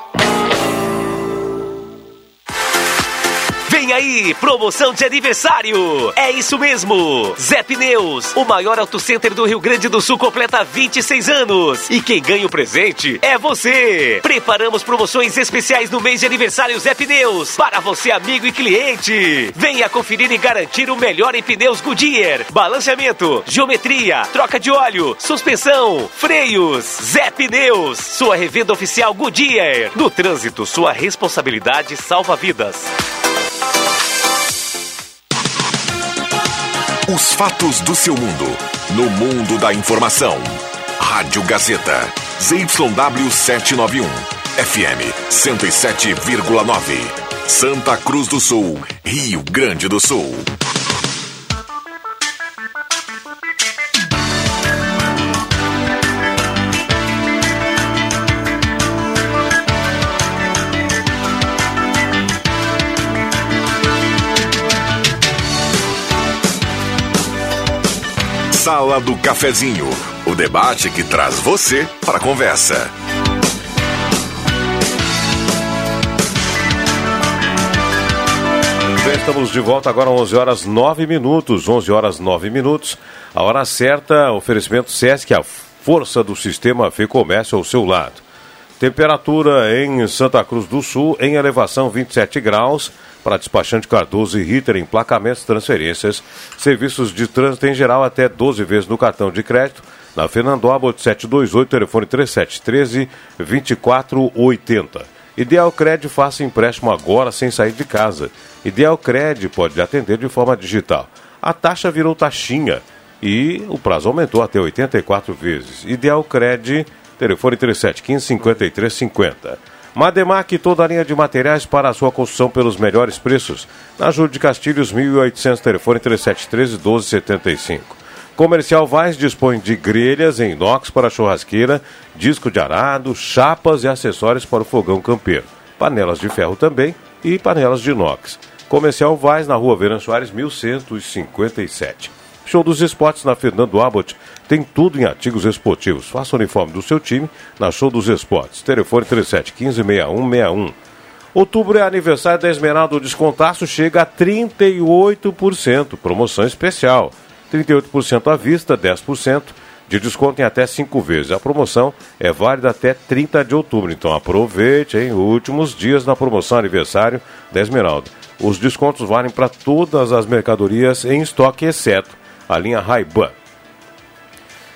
[SPEAKER 16] Aí, promoção de aniversário! É isso mesmo! Zé Pneus, o maior auto center do Rio Grande do Sul, completa 26 anos. E quem ganha o presente é você! Preparamos promoções especiais no mês de aniversário Zé Pneus, para você, amigo e cliente. Venha conferir e garantir o melhor em pneus Goodyear, balanceamento, geometria, troca de óleo, suspensão, freios. Zé Pneus, sua revenda oficial Goodyear. No trânsito, sua responsabilidade salva vidas.
[SPEAKER 1] Os fatos do seu mundo. No mundo da informação. Rádio Gazeta. ZYW 791. FM 107,9. Santa Cruz do Sul. Rio Grande do Sul. Sala do Cafezinho, o debate que traz você para a conversa.
[SPEAKER 2] Estamos de volta agora 11 horas 9 minutos, 11 horas 9 minutos. A hora certa, oferecimento Sesc, a força do sistema Fê Comércio ao seu lado. Temperatura em Santa Cruz do Sul em elevação 27 graus para despachante Cardoso e Ritter, emplacamentos, transferências, serviços de trânsito em geral até 12 vezes no cartão de crédito. Na Fernando Abbott 728, telefone 3713 2480. Ideal Cred faça empréstimo agora sem sair de casa. Ideal Cred pode atender de forma digital. A taxa virou taxinha e o prazo aumentou até 84 vezes. Ideal Cred, telefone 3715 5350. Mademac, toda a linha de materiais para a sua construção pelos melhores preços. Na Júlio de Castilhos, 1800, telefone 3713 1275. Comercial Vaz dispõe de grelhas em inox para churrasqueira, disco de arado, chapas e acessórios para o fogão campeiro. Panelas de ferro também e panelas de inox. Comercial Vaz na rua Verão Soares, 1157. Show dos Esportes na Fernando Abbott. Tem tudo em artigos esportivos. Faça o uniforme do seu time na Show dos Esportes. Telefone 3715-6161. Outubro é aniversário da Esmeralda. O descontaço chega a 38%. Promoção especial. 38% à vista, 10% de desconto em até 5 vezes. A promoção é válida até 30 de outubro. Então aproveite, hein? Últimos dias na promoção aniversário da Esmeralda. Os descontos valem para todas as mercadorias em estoque, exceto a linha Ray-Ban.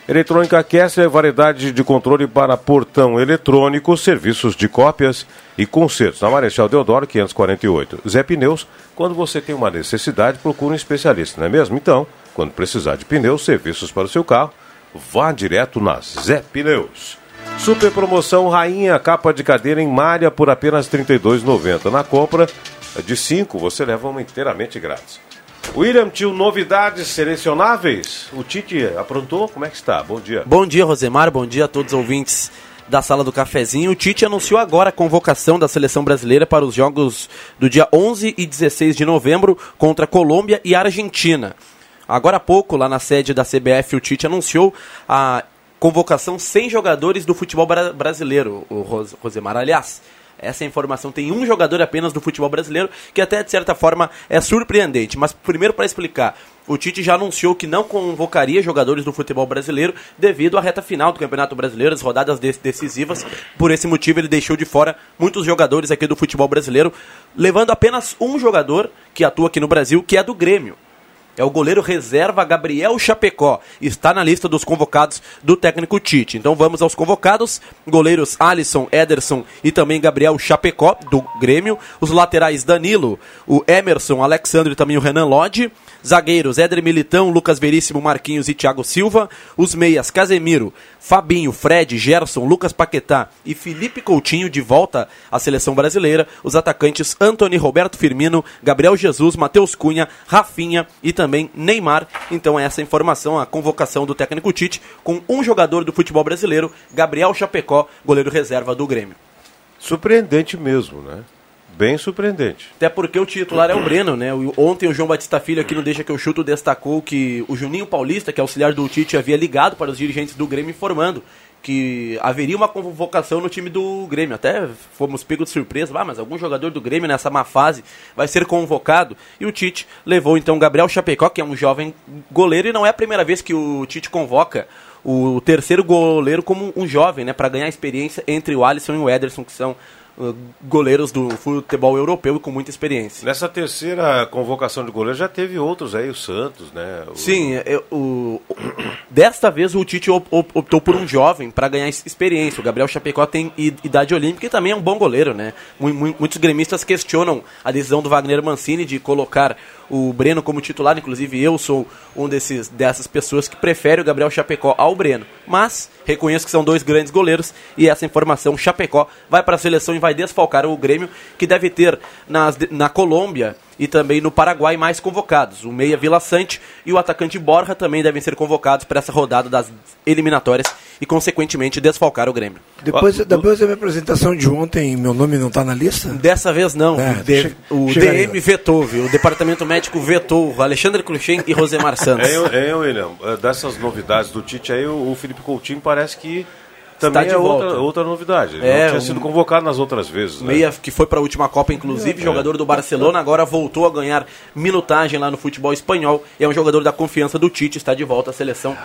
[SPEAKER 2] Eletrônica Kessler, variedade de controle para portão eletrônico, serviços de cópias e consertos. Na Marechal Deodoro, 548. Zé Pneus, quando você tem uma necessidade, procura um especialista, não é mesmo? Então, quando precisar de pneus, serviços para o seu carro, vá direto na Zé Pneus. Super promoção Rainha, capa de cadeira em malha por apenas R$ 32,90. Na compra de 5, você leva uma inteiramente grátis. William, tio, novidades selecionáveis? O Tite aprontou? Como é que está? Bom dia.
[SPEAKER 17] Bom dia, Rosemar. Bom dia a todos os ouvintes da Sala do Cafezinho. O Tite anunciou agora a convocação da seleção brasileira para os jogos do dia 11 e 16 de novembro contra Colômbia e Argentina. Agora há pouco, lá na sede da CBF, o Tite anunciou a convocação sem jogadores do futebol bra brasileiro, o Ros Rosemar. Aliás, essa informação tem um jogador apenas do futebol brasileiro, que até de certa forma é surpreendente. Mas primeiro para explicar, o Tite já anunciou que não convocaria jogadores do futebol brasileiro devido à reta final do Campeonato Brasileiro, as rodadas decisivas. Por esse motivo, ele deixou de fora muitos jogadores aqui do futebol brasileiro, levando apenas um jogador que atua aqui no Brasil, que é do Grêmio é o goleiro reserva Gabriel Chapecó. Está na lista dos convocados do técnico Tite. Então vamos aos convocados: goleiros Alisson, Ederson e também Gabriel Chapecó, do Grêmio. Os laterais Danilo, o Emerson, Alexandre e também o Renan Lodge. Zagueiros Éder Militão, Lucas Veríssimo, Marquinhos e Thiago Silva. Os meias Casemiro, Fabinho, Fred, Gerson, Lucas Paquetá e Felipe Coutinho de volta à seleção brasileira. Os atacantes Anthony, Roberto Firmino, Gabriel Jesus, Matheus Cunha, Rafinha e também Neymar. Então essa informação, a convocação do técnico Tite com um jogador do futebol brasileiro, Gabriel Chapecó, goleiro reserva do Grêmio.
[SPEAKER 2] Surpreendente mesmo, né? Bem surpreendente.
[SPEAKER 17] Até porque o titular é o Breno, né? Ontem o João Batista Filho aqui no Deixa que eu chuto destacou que o Juninho Paulista, que é auxiliar do Tite, havia ligado para os dirigentes do Grêmio informando que haveria uma convocação no time do Grêmio. Até fomos pegos de surpresa, ah, mas algum jogador do Grêmio nessa má fase vai ser convocado. E o Tite levou então Gabriel Chapecó, que é um jovem goleiro, e não é a primeira vez que o Tite convoca o terceiro goleiro como um jovem, né, para ganhar experiência entre o Alisson e o Ederson, que são goleiros do futebol europeu com muita experiência.
[SPEAKER 2] Nessa terceira convocação de goleiro já teve outros aí, o Santos, né? O...
[SPEAKER 17] Sim, eu, o, desta vez o Tite optou por um jovem para ganhar experiência. O Gabriel Chapecó tem idade olímpica e também é um bom goleiro, né? Muitos gremistas questionam a decisão do Wagner Mancini de colocar o Breno como titular, inclusive eu sou um desses, dessas pessoas que prefere o Gabriel Chapecó ao Breno. Mas reconheço que são dois grandes goleiros e essa informação, Chapecó vai para a seleção e vai desfalcar o Grêmio, que deve ter nas, na Colômbia e também no Paraguai mais convocados. O meia Vila Sante e o atacante Borja também devem ser convocados para essa rodada das eliminatórias e, consequentemente, desfalcar o Grêmio.
[SPEAKER 18] Depois, depois da minha apresentação de ontem, meu nome não está na lista?
[SPEAKER 17] Dessa vez não. É, o, D, o DM vetou, viu? O departamento médico vetou Alexandre Cruxem e Rosemar Santos.
[SPEAKER 2] É, é, William, dessas novidades do Tite aí, o, o Felipe Coutinho parece que também é outra, outra novidade. Ele é, não tinha sido convocado nas outras vezes.
[SPEAKER 17] Né? Meia que foi para a última Copa, inclusive, é. jogador do Barcelona, agora voltou a ganhar minutagem lá no futebol espanhol. É um jogador da confiança do Tite, está de volta à seleção.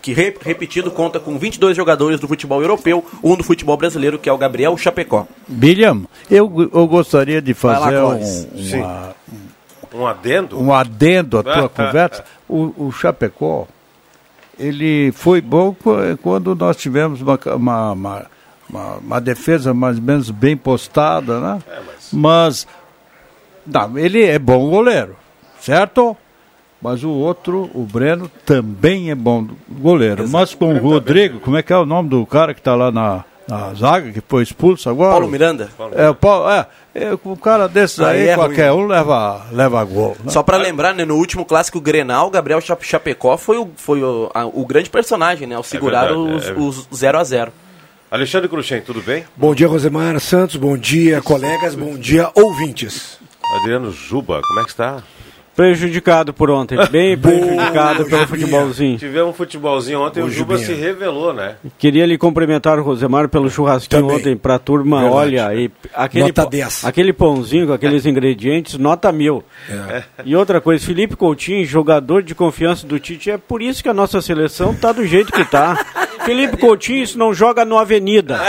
[SPEAKER 17] Que, repetido, conta com 22 jogadores do futebol europeu, um do futebol brasileiro, que é o Gabriel Chapecó.
[SPEAKER 3] William, eu, eu gostaria de fazer lá, um, uma,
[SPEAKER 2] um adendo?
[SPEAKER 3] Um adendo à tua conversa. O, o Chapecó ele foi bom quando nós tivemos uma, uma, uma, uma, uma defesa mais ou menos bem postada, né? É, mas... mas... não, ele é bom goleiro, certo? Mas o outro, o Breno, também é bom goleiro. Exato. Mas com o Rodrigo, como é que é o nome do cara que está lá na, na zaga, que foi expulso agora?
[SPEAKER 17] Paulo Miranda.
[SPEAKER 3] É, o Paulo, é, é, um cara desses aí, aí é qualquer ruim. um leva, leva gol.
[SPEAKER 17] Né? Só para lembrar, né, no último clássico Grenal, Gabriel Chapecó foi o, foi o, a, o grande personagem, né, ao segurar é verdade, os, 0 a 0
[SPEAKER 2] Alexandre Cruxem, tudo bem?
[SPEAKER 18] Bom dia, Rosemar Santos, bom dia, colegas, bom dia, ouvintes.
[SPEAKER 2] Adriano Juba, como é que está?
[SPEAKER 19] Prejudicado por ontem, bem prejudicado pelo futebolzinho.
[SPEAKER 2] Tivemos um futebolzinho ontem, o Juba se revelou, né?
[SPEAKER 19] Queria lhe cumprimentar o Rosemar pelo churrasquinho Também. ontem pra turma. Verdade. Olha, e aquele, nota 10. aquele pãozinho com aqueles ingredientes, nota mil. É. E outra coisa, Felipe Coutinho, jogador de confiança do Tite, é por isso que a nossa seleção tá do jeito que tá. Felipe Coutinho, isso não joga no Avenida.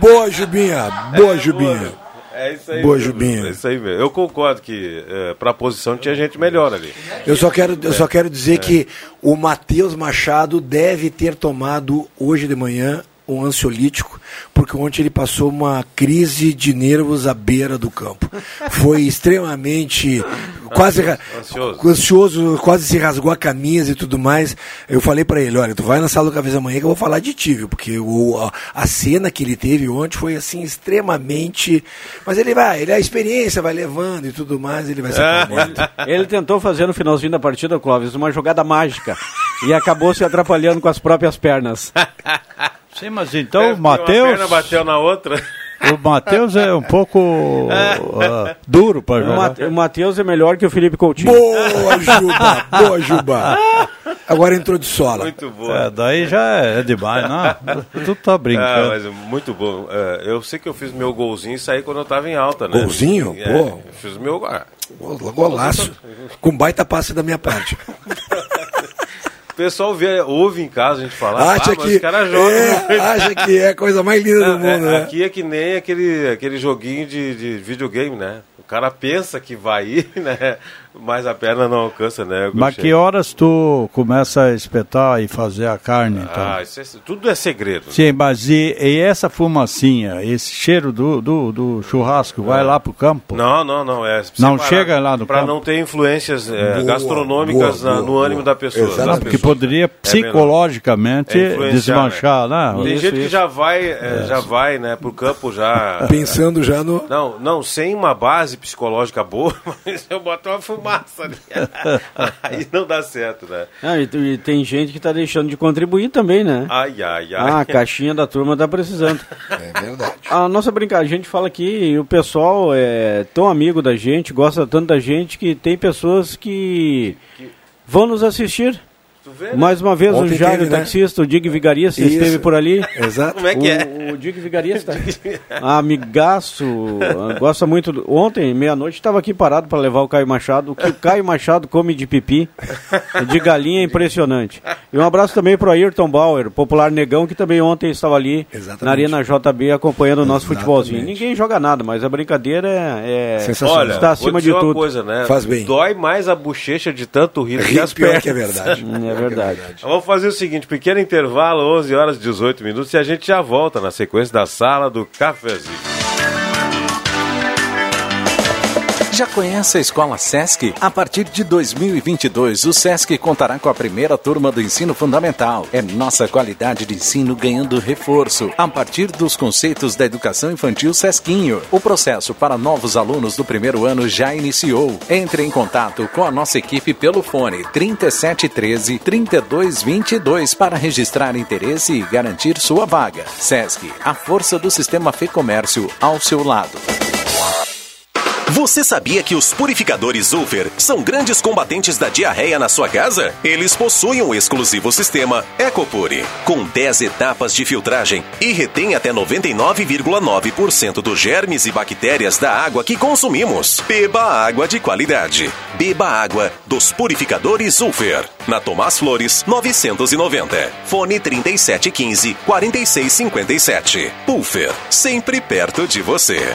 [SPEAKER 18] Boa, Jubinha, boa, Jubinha.
[SPEAKER 2] É isso aí.
[SPEAKER 18] Boa, Jubinho.
[SPEAKER 2] É isso aí mesmo. Eu concordo que é, para a posição tinha gente melhor ali.
[SPEAKER 18] Eu só quero, eu só quero dizer
[SPEAKER 2] É.
[SPEAKER 18] que o Matheus Machado deve ter tomado hoje de manhã um ansiolítico, porque ontem ele passou uma crise de nervos à beira do campo. Foi extremamente quase
[SPEAKER 2] Ansioso.
[SPEAKER 18] ansioso, quase se rasgou a camisa e tudo mais. Eu falei pra ele, olha, tu vai na sala do café amanhã que eu vou falar de ti, viu? porque o, a, a cena que ele teve ontem foi assim extremamente, mas ele vai, ele a experiência vai levando e tudo mais, ele vai se acalmando.
[SPEAKER 19] Ele tentou fazer no finalzinho da partida, Clóvis, uma jogada mágica. E acabou se atrapalhando com as próprias pernas.
[SPEAKER 3] Sim, mas então
[SPEAKER 2] É,
[SPEAKER 3] o Matheus.
[SPEAKER 2] Uma perna bateu na outra.
[SPEAKER 3] O Matheus é um pouco ah, duro para
[SPEAKER 19] O
[SPEAKER 3] jogar.
[SPEAKER 19] O Matheus é melhor que o Felipe Coutinho.
[SPEAKER 18] Boa, Juba! Boa, Juba! Agora entrou de sola.
[SPEAKER 2] Muito bom.
[SPEAKER 3] É, daí já é demais, não. Tu tá
[SPEAKER 2] Ah,
[SPEAKER 3] brincando.
[SPEAKER 2] mas muito bom. É, eu sei que eu fiz meu golzinho e saí quando eu tava em alta, né?
[SPEAKER 18] Golzinho?
[SPEAKER 2] É,
[SPEAKER 18] Pô.
[SPEAKER 2] eu fiz meu. Ah,
[SPEAKER 18] Golaço. Com baita passe da minha parte.
[SPEAKER 2] o pessoal vê, ouve em casa a gente falar.
[SPEAKER 18] acha
[SPEAKER 2] ah, mas
[SPEAKER 18] que, é, acha que é a coisa mais linda do
[SPEAKER 2] é,
[SPEAKER 18] mundo, né?
[SPEAKER 2] Aqui é que nem aquele, aquele joguinho de, de videogame, né? O cara pensa que vai ir, né? Mas a perna não alcança, né?
[SPEAKER 3] Mas que horas tu começa a espetar e fazer a carne? Então?
[SPEAKER 2] Ah, isso é- tudo é segredo.
[SPEAKER 3] Sim, mas e, e essa fumacinha, esse cheiro do, do, do churrasco, vai lá pro campo?
[SPEAKER 2] Não, não, não. É
[SPEAKER 3] Não chega lá no
[SPEAKER 2] Para
[SPEAKER 3] campo?
[SPEAKER 2] não ter influências é,
[SPEAKER 3] Boa,
[SPEAKER 2] gastronômicas
[SPEAKER 3] boa,
[SPEAKER 2] na-
[SPEAKER 3] boa,
[SPEAKER 2] no ânimo da pessoa.
[SPEAKER 3] Não,
[SPEAKER 2] das
[SPEAKER 3] porque
[SPEAKER 2] pessoas.
[SPEAKER 3] poderia
[SPEAKER 2] É
[SPEAKER 3] psicologicamente
[SPEAKER 2] É
[SPEAKER 3] desmanchar, né?
[SPEAKER 2] Tem
[SPEAKER 3] Isso,
[SPEAKER 2] gente que
[SPEAKER 3] isso.
[SPEAKER 2] já vai, é, já vai, né, pro campo já.
[SPEAKER 18] Pensando já no.
[SPEAKER 2] Não, não, sem uma base psicológica boa, mas eu boto uma fumaça ali. Aí não dá certo, né?
[SPEAKER 19] Ah, e, e tem gente que está deixando de contribuir também, né?
[SPEAKER 2] Ai, ai, ai.
[SPEAKER 19] Ah, a caixinha da turma tá precisando.
[SPEAKER 18] É verdade.
[SPEAKER 19] A nossa brincadeira, a gente fala que o pessoal é tão amigo da gente, gosta tanto da gente, que tem pessoas que vão nos assistir.
[SPEAKER 2] Né?
[SPEAKER 19] Mais uma vez,
[SPEAKER 18] Ontem
[SPEAKER 19] o Jairo,
[SPEAKER 18] teve, né?
[SPEAKER 19] taxista, o Dig Vigarista,
[SPEAKER 18] Isso.
[SPEAKER 19] esteve por ali.
[SPEAKER 18] Exato.
[SPEAKER 2] Como é que é?
[SPEAKER 19] O, o Dig Vigarista, amigaço, ah, gosta muito. do- Ontem, meia-noite, estava aqui parado para levar o Caio Machado. O que o Caio Machado come de pipi, de galinha, é impressionante. E um abraço também para o Ayrton Bauer, popular negão, que também ontem estava ali
[SPEAKER 18] Exatamente.
[SPEAKER 19] na Arena JB acompanhando o nosso
[SPEAKER 18] Exatamente.
[SPEAKER 19] futebolzinho. Ninguém joga nada, mas a brincadeira é, é
[SPEAKER 18] Sensacional.
[SPEAKER 2] Olha,
[SPEAKER 19] está
[SPEAKER 2] vou
[SPEAKER 19] acima
[SPEAKER 2] dizer
[SPEAKER 19] de
[SPEAKER 2] uma
[SPEAKER 19] tudo.
[SPEAKER 2] coisa, né?
[SPEAKER 18] Faz bem.
[SPEAKER 2] Dói mais a bochecha de tanto rir do que as pernas.
[SPEAKER 18] que é verdade.
[SPEAKER 19] Hum, É verdade.
[SPEAKER 2] Vamos fazer o seguinte, pequeno intervalo, 11 horas e 18 minutos, e a gente já volta na sequência da sala do cafezinho.
[SPEAKER 20] Já conhece a Escola Sesc? A partir de 2022, o Sesc contará com a primeira turma do ensino fundamental. É nossa qualidade de ensino ganhando reforço a partir dos conceitos da educação infantil Sesquinho. O processo para novos alunos do primeiro ano já iniciou. Entre em contato com a nossa equipe pelo fone 3713 3222 para registrar interesse e garantir sua vaga. Sesc, a força do sistema Fê Comércio ao seu lado.
[SPEAKER 21] Você sabia que os purificadores Ulfer são grandes combatentes da diarreia na sua casa? Eles possuem o exclusivo sistema Ecopure, com 10 etapas de filtragem e retém até 99,9% dos germes e bactérias da água que consumimos. Beba água de qualidade. Beba água dos purificadores Ulfer. Na Tomás Flores, 990. Fone 3715 4657. Ulfer, sempre perto de você.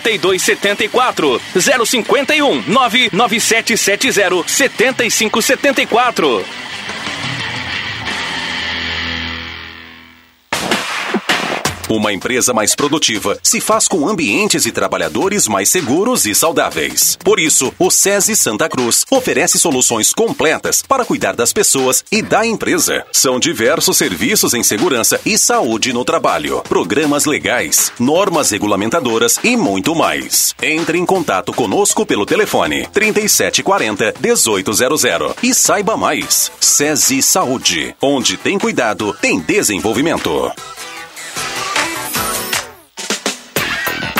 [SPEAKER 22] 8274 051 99770 7574
[SPEAKER 21] Uma empresa mais produtiva se faz com ambientes e trabalhadores mais seguros e saudáveis. Por isso, o SESI Santa Cruz oferece soluções completas para cuidar das pessoas e da empresa. São diversos serviços em segurança e saúde no trabalho, programas legais, normas regulamentadoras e muito mais. Entre em contato conosco pelo telefone 3740 1800 e saiba mais. SESI Saúde, onde tem cuidado, tem desenvolvimento.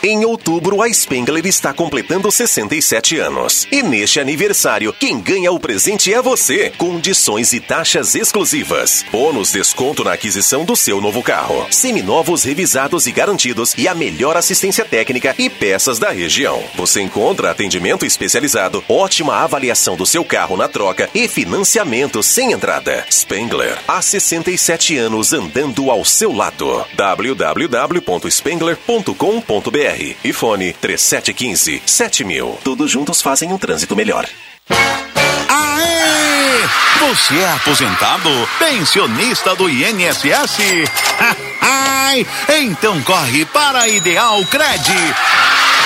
[SPEAKER 21] Em outubro, a Spengler está completando 67 anos. E neste aniversário, quem ganha o presente é você. Condições e taxas exclusivas. Bônus desconto na aquisição do seu novo carro. Seminovos revisados e garantidos e a melhor assistência técnica e peças da região. Você encontra atendimento especializado, ótima avaliação do seu carro na troca e financiamento sem entrada. Spengler, há 67 anos andando ao seu lado. www.spengler.com.br e fone 3715 7000. Todos juntos fazem um trânsito melhor.
[SPEAKER 23] Aê! Você é aposentado? Pensionista do INSS? Ai, então corre para a Ideal Cred.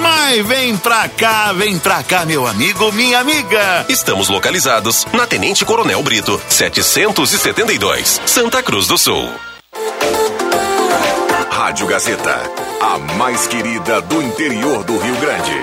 [SPEAKER 23] Mas vem pra cá, vem pra cá, meu amigo, minha amiga.
[SPEAKER 21] Estamos localizados na Tenente Coronel Brito, 772, Santa Cruz do Sul.
[SPEAKER 1] Rádio Gazeta, a mais querida do interior do Rio Grande.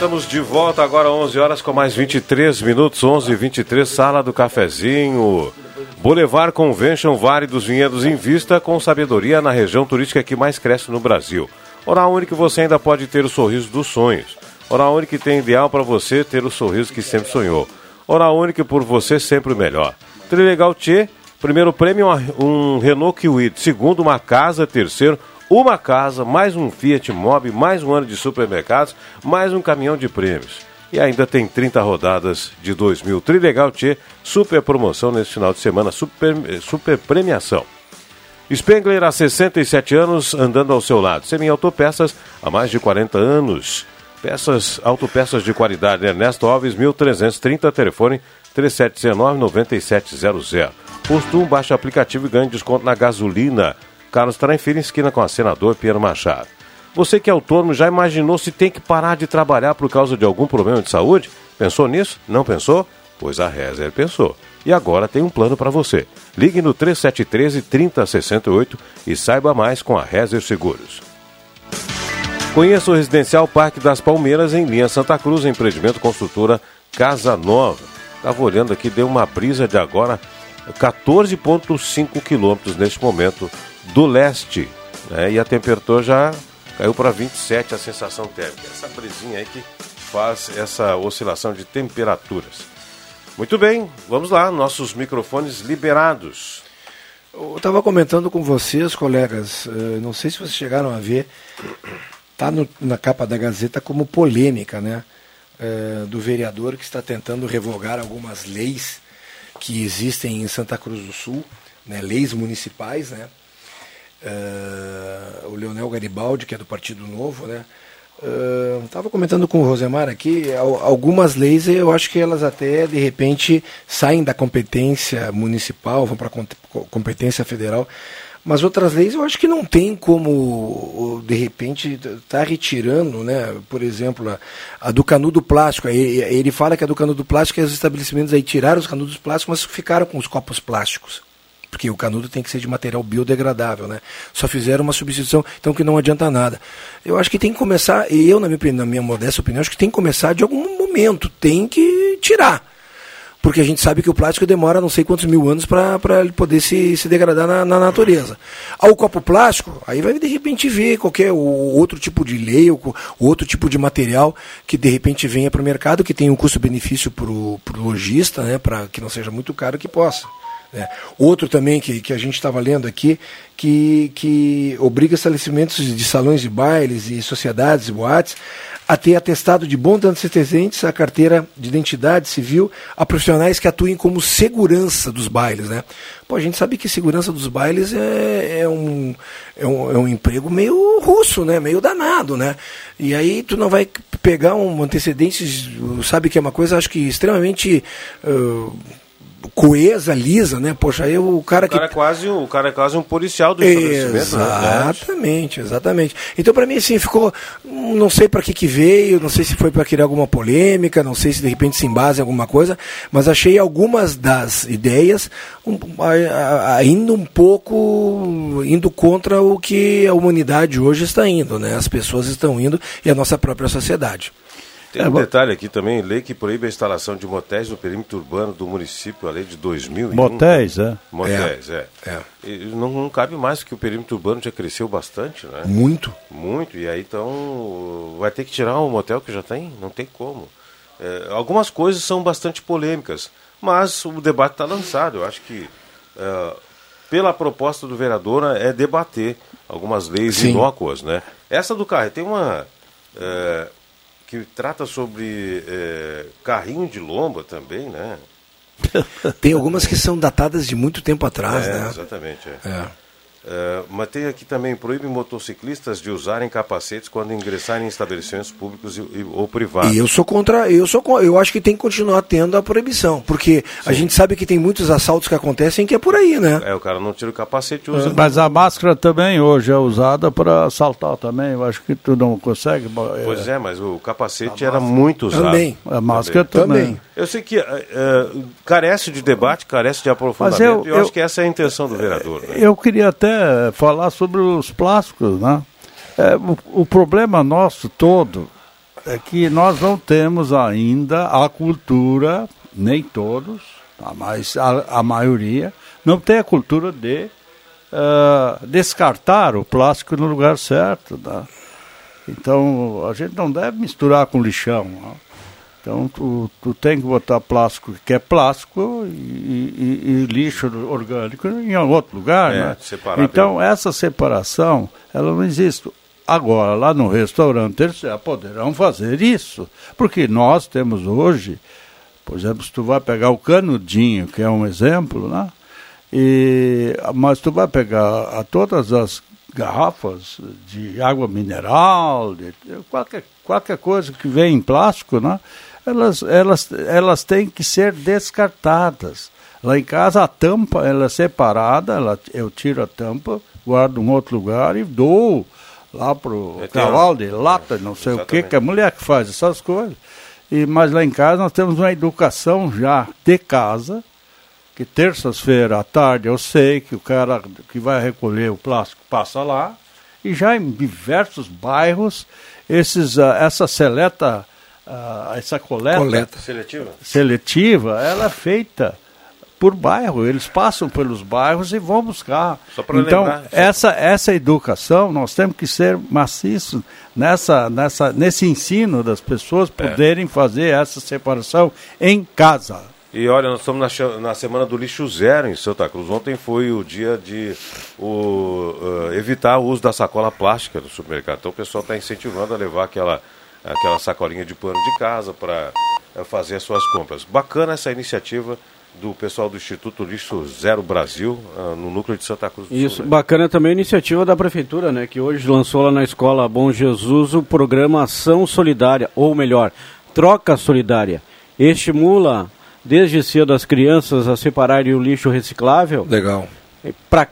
[SPEAKER 2] Estamos de volta agora 11 horas com mais 23 minutos, 11 e 23, sala do cafezinho. Boulevard Convention Vale dos Vinhedos em vista com sabedoria na região turística que mais cresce no Brasil. Oral Único você ainda pode ter o sorriso dos sonhos. Oral Único tem ideal para você ter o sorriso que sempre sonhou. Oral Único por você sempre o melhor. Trilegal T, primeiro prêmio um Renault Kwid, segundo uma casa, terceiro uma casa, mais um Fiat Mobi, mais um ano de supermercados, mais um caminhão de prêmios. E ainda tem 30 rodadas de 2000. Trilegal Tchê, super promoção nesse final de semana, super, super premiação. Spengler há 67 anos andando ao seu lado. Semi Autopeças há mais de 40 anos. Peças, autopeças de qualidade. Ernesto Alves, 1330, telefone 3719-9700. Posto 1, baixa aplicativo e ganhe desconto na gasolina. Carlos Tranfilho, esquina com a senador Pierre Machado. Você que é autônomo já imaginou se tem que parar de trabalhar por causa de algum problema de saúde? Pensou nisso? Não pensou? Pois a Rezer pensou. E agora tem um plano para você. Ligue no 3713 3068 e saiba mais com a Rezer Seguros. Conheça o Residencial Parque das Palmeiras em linha Santa Cruz, empreendimento construtora Casa Nova. Estava olhando aqui, deu uma brisa de agora 14,5 quilômetros neste momento do leste. Né? E a temperatura já caiu para 27 a sensação térmica. Essa brisinha aí que faz essa oscilação de temperaturas. Muito bem, vamos lá, nossos microfones liberados.
[SPEAKER 18] Eu estava comentando com vocês, colegas, eh, não sei se vocês chegaram a ver, está na capa da Gazeta como polêmica, né? É, do vereador que está tentando revogar algumas leis que existem em Santa Cruz do Sul, né, leis municipais, né, Uh, o Leonel Garibaldi, que é do Partido Novo, né? Estava uh, comentando com o Rosemar aqui, algumas leis eu acho que elas até de repente saem da competência municipal, vão para a competência federal. Mas outras leis eu acho que não tem como, de repente, estar tá retirando, né? Por exemplo, a, a, do canudo plástico. Ele, ele fala que a do canudo plástico é os estabelecimentos aí tiraram os canudos plásticos, mas ficaram com os copos plásticos. Porque o canudo tem que ser de material biodegradável, né? Só fizeram uma substituição, então que não adianta nada. Eu acho que tem que começar, e eu, na minha, na minha modesta opinião, acho que tem que começar de algum momento, tem que tirar porque a gente sabe que o plástico demora não sei quantos mil anos para ele poder se, se degradar na, na, natureza. Ao copo plástico, aí vai de repente ver qualquer outro tipo de lei, ou outro tipo de material que de repente venha para o mercado, que tenha um custo-benefício para o lojista, né, para que não seja muito caro, que possa. Né. Outro também que, que a gente estava lendo aqui, que, que obriga estabelecimentos de salões de bailes e sociedades e boates a ter atestado de bons antecedentes, a carteira de identidade civil, a profissionais que atuem como segurança dos bailes. Né? Pô, a gente sabe que segurança dos bailes é, é, um, é, um, é um emprego meio russo, né? meio danado. Né? E aí tu não vai pegar um antecedente, sabe que é uma coisa, acho que extremamente. Uh, coesa, lisa, né? Poxa, aí o cara que. O
[SPEAKER 2] cara é quase, o cara é quase um policial do estabelecimento.
[SPEAKER 18] Exatamente, né? exatamente. Então, para mim, assim, ficou. Não sei para que, que veio, não sei se foi para criar alguma polêmica, não sei se de repente se embasa em alguma coisa, mas achei algumas das ideias um, ainda um pouco indo contra o que a humanidade hoje está indo, né? As pessoas estão indo e a nossa própria sociedade.
[SPEAKER 2] Tem um é, detalhe aqui também, lei que proíbe a instalação de motéis no perímetro urbano do município, a lei de 2000.
[SPEAKER 3] Motéis, é?
[SPEAKER 2] Motéis, é. é. é. Não, não, cabe mais, porque o perímetro urbano já cresceu bastante, né?
[SPEAKER 18] Muito.
[SPEAKER 2] Muito, e aí então vai ter que tirar o um motel que já tem, não tem como. É, algumas coisas são bastante polêmicas, mas o debate está lançado. Eu acho que, é, pela proposta do vereador, é debater algumas leis Sim. inócuas, né? Essa do carro, tem uma... É, que trata sobre é, carrinho de lomba também, né?
[SPEAKER 18] Tem algumas que são datadas de muito tempo atrás,
[SPEAKER 2] é,
[SPEAKER 18] né?
[SPEAKER 2] Exatamente. É. Uh, mas tem aqui também, proíbe motociclistas de usarem capacetes quando ingressarem em estabelecimentos públicos e, e, ou privados.
[SPEAKER 18] E eu sou contra, eu sou eu acho que tem que continuar tendo a proibição, porque Sim. a gente sabe que tem muitos assaltos que acontecem que é por aí, né?
[SPEAKER 2] É, o cara não tira o capacete usa. É,
[SPEAKER 3] mas a máscara também hoje é usada para assaltar também, eu acho que tu não consegue.
[SPEAKER 2] É. Pois é, mas o capacete era muito usado.
[SPEAKER 18] Também.
[SPEAKER 3] A máscara também. também.
[SPEAKER 2] Eu sei que uh, carece de debate, carece de aprofundamento, eu, eu, eu, acho que essa é a intenção do vereador. Né?
[SPEAKER 3] Eu queria até até falar sobre os plásticos, né? É, o, o, problema nosso todo é que nós não temos ainda a cultura, nem todos, tá? mas a, a maioria, não tem a cultura de uh, descartar o plástico no lugar certo. Tá? Então, a gente não deve misturar com lixão. Né? Então tu, tu tem que botar plástico que é plástico e, e, e lixo orgânico em outro lugar, é, né? Então essa separação ela não existe. Agora lá no restaurante eles já poderão fazer isso, porque nós temos hoje, por exemplo, se tu vai pegar o canudinho, que é um exemplo, né? E, mas tu vai pegar a todas as garrafas de água mineral, de, qualquer, qualquer coisa que vem em plástico, né? Elas, elas, elas têm que ser descartadas. Lá em casa a tampa ela é separada, ela, eu tiro a tampa, guardo em outro lugar e dou lá pro é cavalo de lata, não sei Exatamente. o que, que é mulher que faz essas coisas. E, mas lá em casa nós temos uma educação já de casa, que terças-feira à tarde eu sei que o cara que vai recolher o plástico passa lá, e já em diversos bairros, esses, uh, essa seleta uh, essa coleta,
[SPEAKER 18] coleta,
[SPEAKER 2] seletiva.
[SPEAKER 3] seletiva, ela é feita por bairro, eles passam pelos bairros e vão buscar. então, lembrar, essa, essa educação, nós temos que ser maciços nessa, nessa, nesse ensino das pessoas é. poderem é. fazer essa separação em casa.
[SPEAKER 2] E olha, nós estamos na, na, semana do lixo zero em Santa Cruz. Ontem foi o dia de o, uh, evitar o uso da sacola plástica no supermercado. Então o pessoal está incentivando a levar aquela aquela sacolinha de pano de casa para eh, fazer as suas compras. Bacana essa iniciativa do pessoal do Instituto Lixo Zero Brasil, uh, no núcleo de Santa Cruz do
[SPEAKER 19] Isso,
[SPEAKER 2] Sul,
[SPEAKER 19] né? bacana também a iniciativa da Prefeitura, né, que hoje lançou lá na Escola Bom Jesus o programa Ação Solidária, ou melhor, Troca Solidária. Estimula desde cedo as crianças a separarem o lixo reciclável.
[SPEAKER 18] Legal.
[SPEAKER 19] Para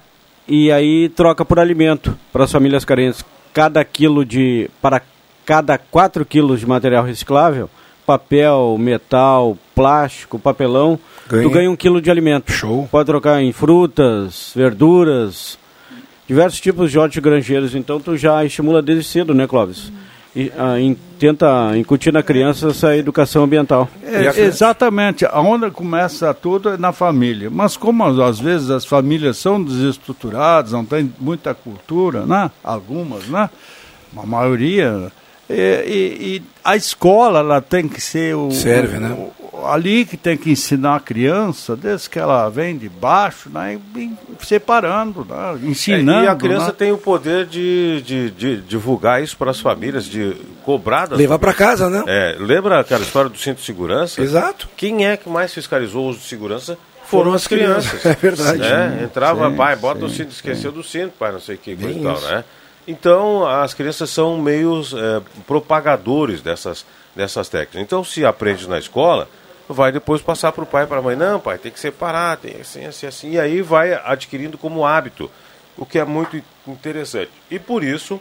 [SPEAKER 19] e aí troca por alimento para as famílias carentes. Cada quilo de. Para cada 4 quilos de material reciclável, papel, metal, plástico, papelão, ganha. tu ganha um quilo de alimento.
[SPEAKER 18] Show.
[SPEAKER 19] Pode trocar em frutas, verduras, diversos tipos de hortigranjeiros. Então tu já estimula desde cedo, né, Clóvis? E, ah, in, tenta incutir na criança essa educação ambiental.
[SPEAKER 3] É, exatamente. Aonde começa tudo é na família. Mas como às vezes as famílias são desestruturadas, não tem muita cultura, né? Algumas, né? A maioria e, e, e, a escola ela tem que ser o,
[SPEAKER 18] Serve,
[SPEAKER 3] o,
[SPEAKER 18] né?
[SPEAKER 3] O, ali que tem que ensinar a criança, desde que ela vem de baixo, né, e, separando, né, ensinando. É,
[SPEAKER 2] e a criança
[SPEAKER 3] né?
[SPEAKER 2] tem o poder de, de, de divulgar isso para as famílias, de cobrar
[SPEAKER 18] Levar para casa, né?
[SPEAKER 2] É, lembra aquela história do cinto de segurança?
[SPEAKER 18] Exato.
[SPEAKER 2] Quem é que mais fiscalizou o uso de segurança? Foram, as crianças.
[SPEAKER 18] É verdade.
[SPEAKER 2] Né? Entrava, sim, pai, bota sim, o cinto, esqueceu sim. do cinto, pai, não sei o que, coisa e tal, né? Então, as crianças são meios é, propagadores dessas, dessas técnicas. Então, se aprende na escola, vai depois passar para o pai e para a mãe. Não, pai, tem que separar, tem assim, assim, assim. E aí vai adquirindo como hábito, o que é muito interessante. E por isso,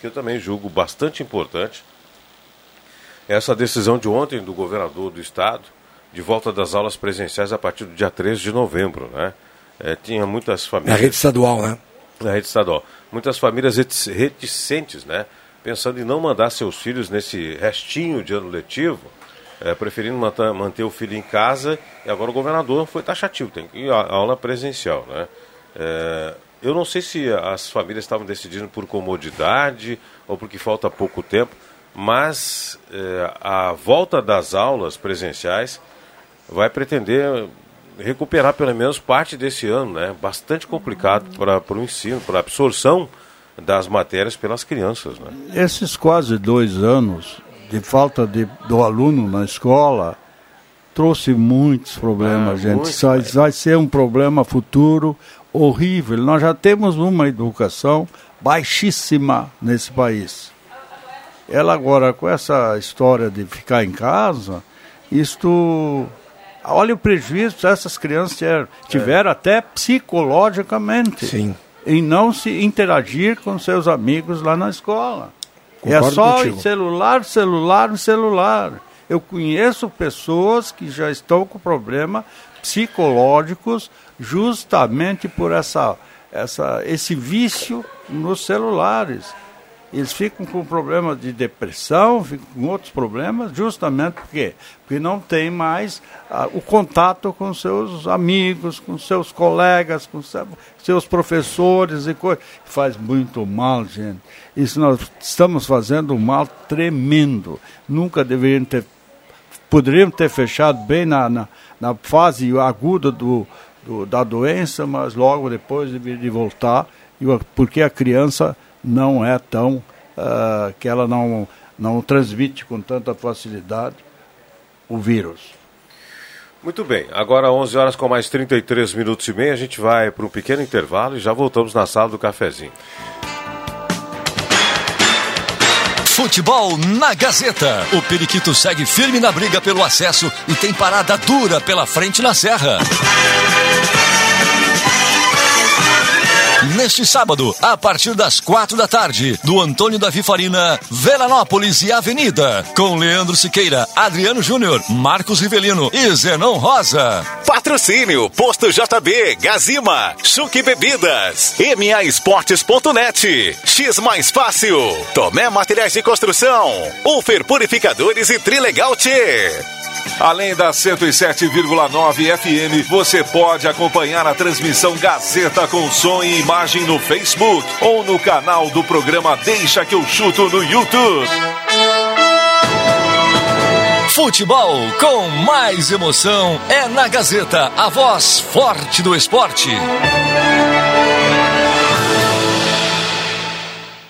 [SPEAKER 2] que eu também julgo bastante importante, essa decisão de ontem do governador do estado, de volta das aulas presenciais a partir do dia 13 de novembro. Né? É, tinha muitas famílias.
[SPEAKER 18] Na rede estadual, né?
[SPEAKER 2] Na rede estadual muitas famílias reticentes, né? Pensando em não mandar seus filhos nesse restinho de ano letivo, é, preferindo manter, o filho em casa, e agora o governador foi taxativo, tem que ir à aula presencial, né? É, eu não sei se as famílias estavam decidindo por comodidade ou porque falta pouco tempo, mas é, a volta das aulas presenciais vai pretender recuperar pelo menos parte desse ano, né? Bastante complicado para o ensino, para a absorção das matérias pelas crianças, né?
[SPEAKER 3] Esses quase dois anos de falta de, do aluno na escola trouxe muitos problemas, ah, gente. Muito, vai, vai ser um problema futuro horrível. Nós já temos uma educação baixíssima nesse país. Ela agora, com essa história de ficar em casa, isto Olha o prejuízo que essas crianças tiveram é. até psicologicamente.
[SPEAKER 18] Sim.
[SPEAKER 3] Em não se interagir com seus amigos lá na escola. Concordo é só contigo. celular, celular, celular. Eu conheço pessoas que já estão com problemas psicológicos justamente por essa, essa, esse vício nos celulares eles ficam com problemas de depressão, ficam com outros problemas, justamente porque, porque não tem mais ah, o contato com seus amigos, com seus colegas, com seus professores e coisas. Faz muito mal, gente. Isso nós estamos fazendo um mal tremendo. Nunca deveriam ter. Poderiam ter fechado bem na, na, na fase aguda do, do, da doença, mas logo depois deveria de voltar, porque a criança não é tão uh, que ela não não transmite com tanta facilidade o vírus.
[SPEAKER 2] Muito bem, agora 11 horas com mais 33 minutos e meio, a gente vai para um pequeno intervalo e já voltamos na sala do cafezinho.
[SPEAKER 24] Futebol na Gazeta. O Periquito segue firme na briga pelo acesso e tem parada dura pela frente na Serra. Neste sábado, a partir das quatro da tarde, do Antônio Davi Farina, Veranópolis e Avenida, com Leandro Siqueira, Adriano Júnior, Marcos Rivelino e Zenon Rosa.
[SPEAKER 9] Patrocínio, Posto JB, Gazima, Chuque Bebidas, MA Esportes.net, X Mais Fácil, Tomé Materiais de Construção, Ufer Purificadores e Trilegal T.
[SPEAKER 25] Além da 107,9 FM, você pode acompanhar a transmissão Gazeta com som e imagem no Facebook ou no canal do programa Deixa que eu chuto no YouTube.
[SPEAKER 24] Futebol com mais emoção é na Gazeta, a voz forte do esporte.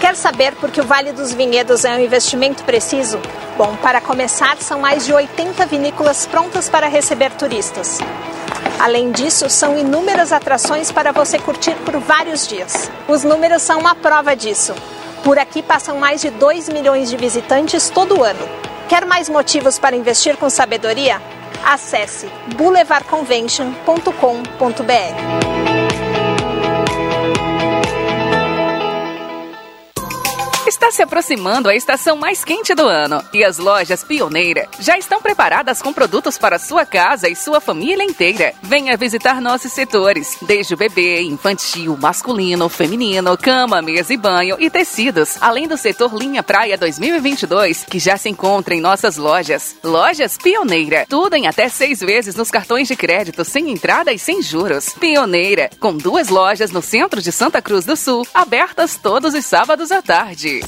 [SPEAKER 26] Quer saber por que o Vale dos Vinhedos é um investimento preciso? Bom, para começar, são mais de 80 vinícolas prontas para receber turistas. Além disso, são inúmeras atrações para você curtir por vários dias. Os números são uma prova disso. Por aqui passam mais de 2 milhões de visitantes todo ano. Quer mais motivos para investir com sabedoria? Acesse boulevardconvention.com.br.
[SPEAKER 12] Está se aproximando a estação mais quente do ano e as lojas Pioneira já estão preparadas com produtos para sua casa e sua família inteira. Venha visitar nossos setores, desde o bebê, infantil, masculino, feminino, cama, mesa e banho e tecidos, além do setor Linha Praia 2022, que já se encontra em nossas lojas. Lojas Pioneira, tudo em até seis vezes nos cartões de crédito, sem entrada e sem juros. Pioneira, com duas lojas no centro de Santa Cruz do Sul, abertas todos os sábados à tarde.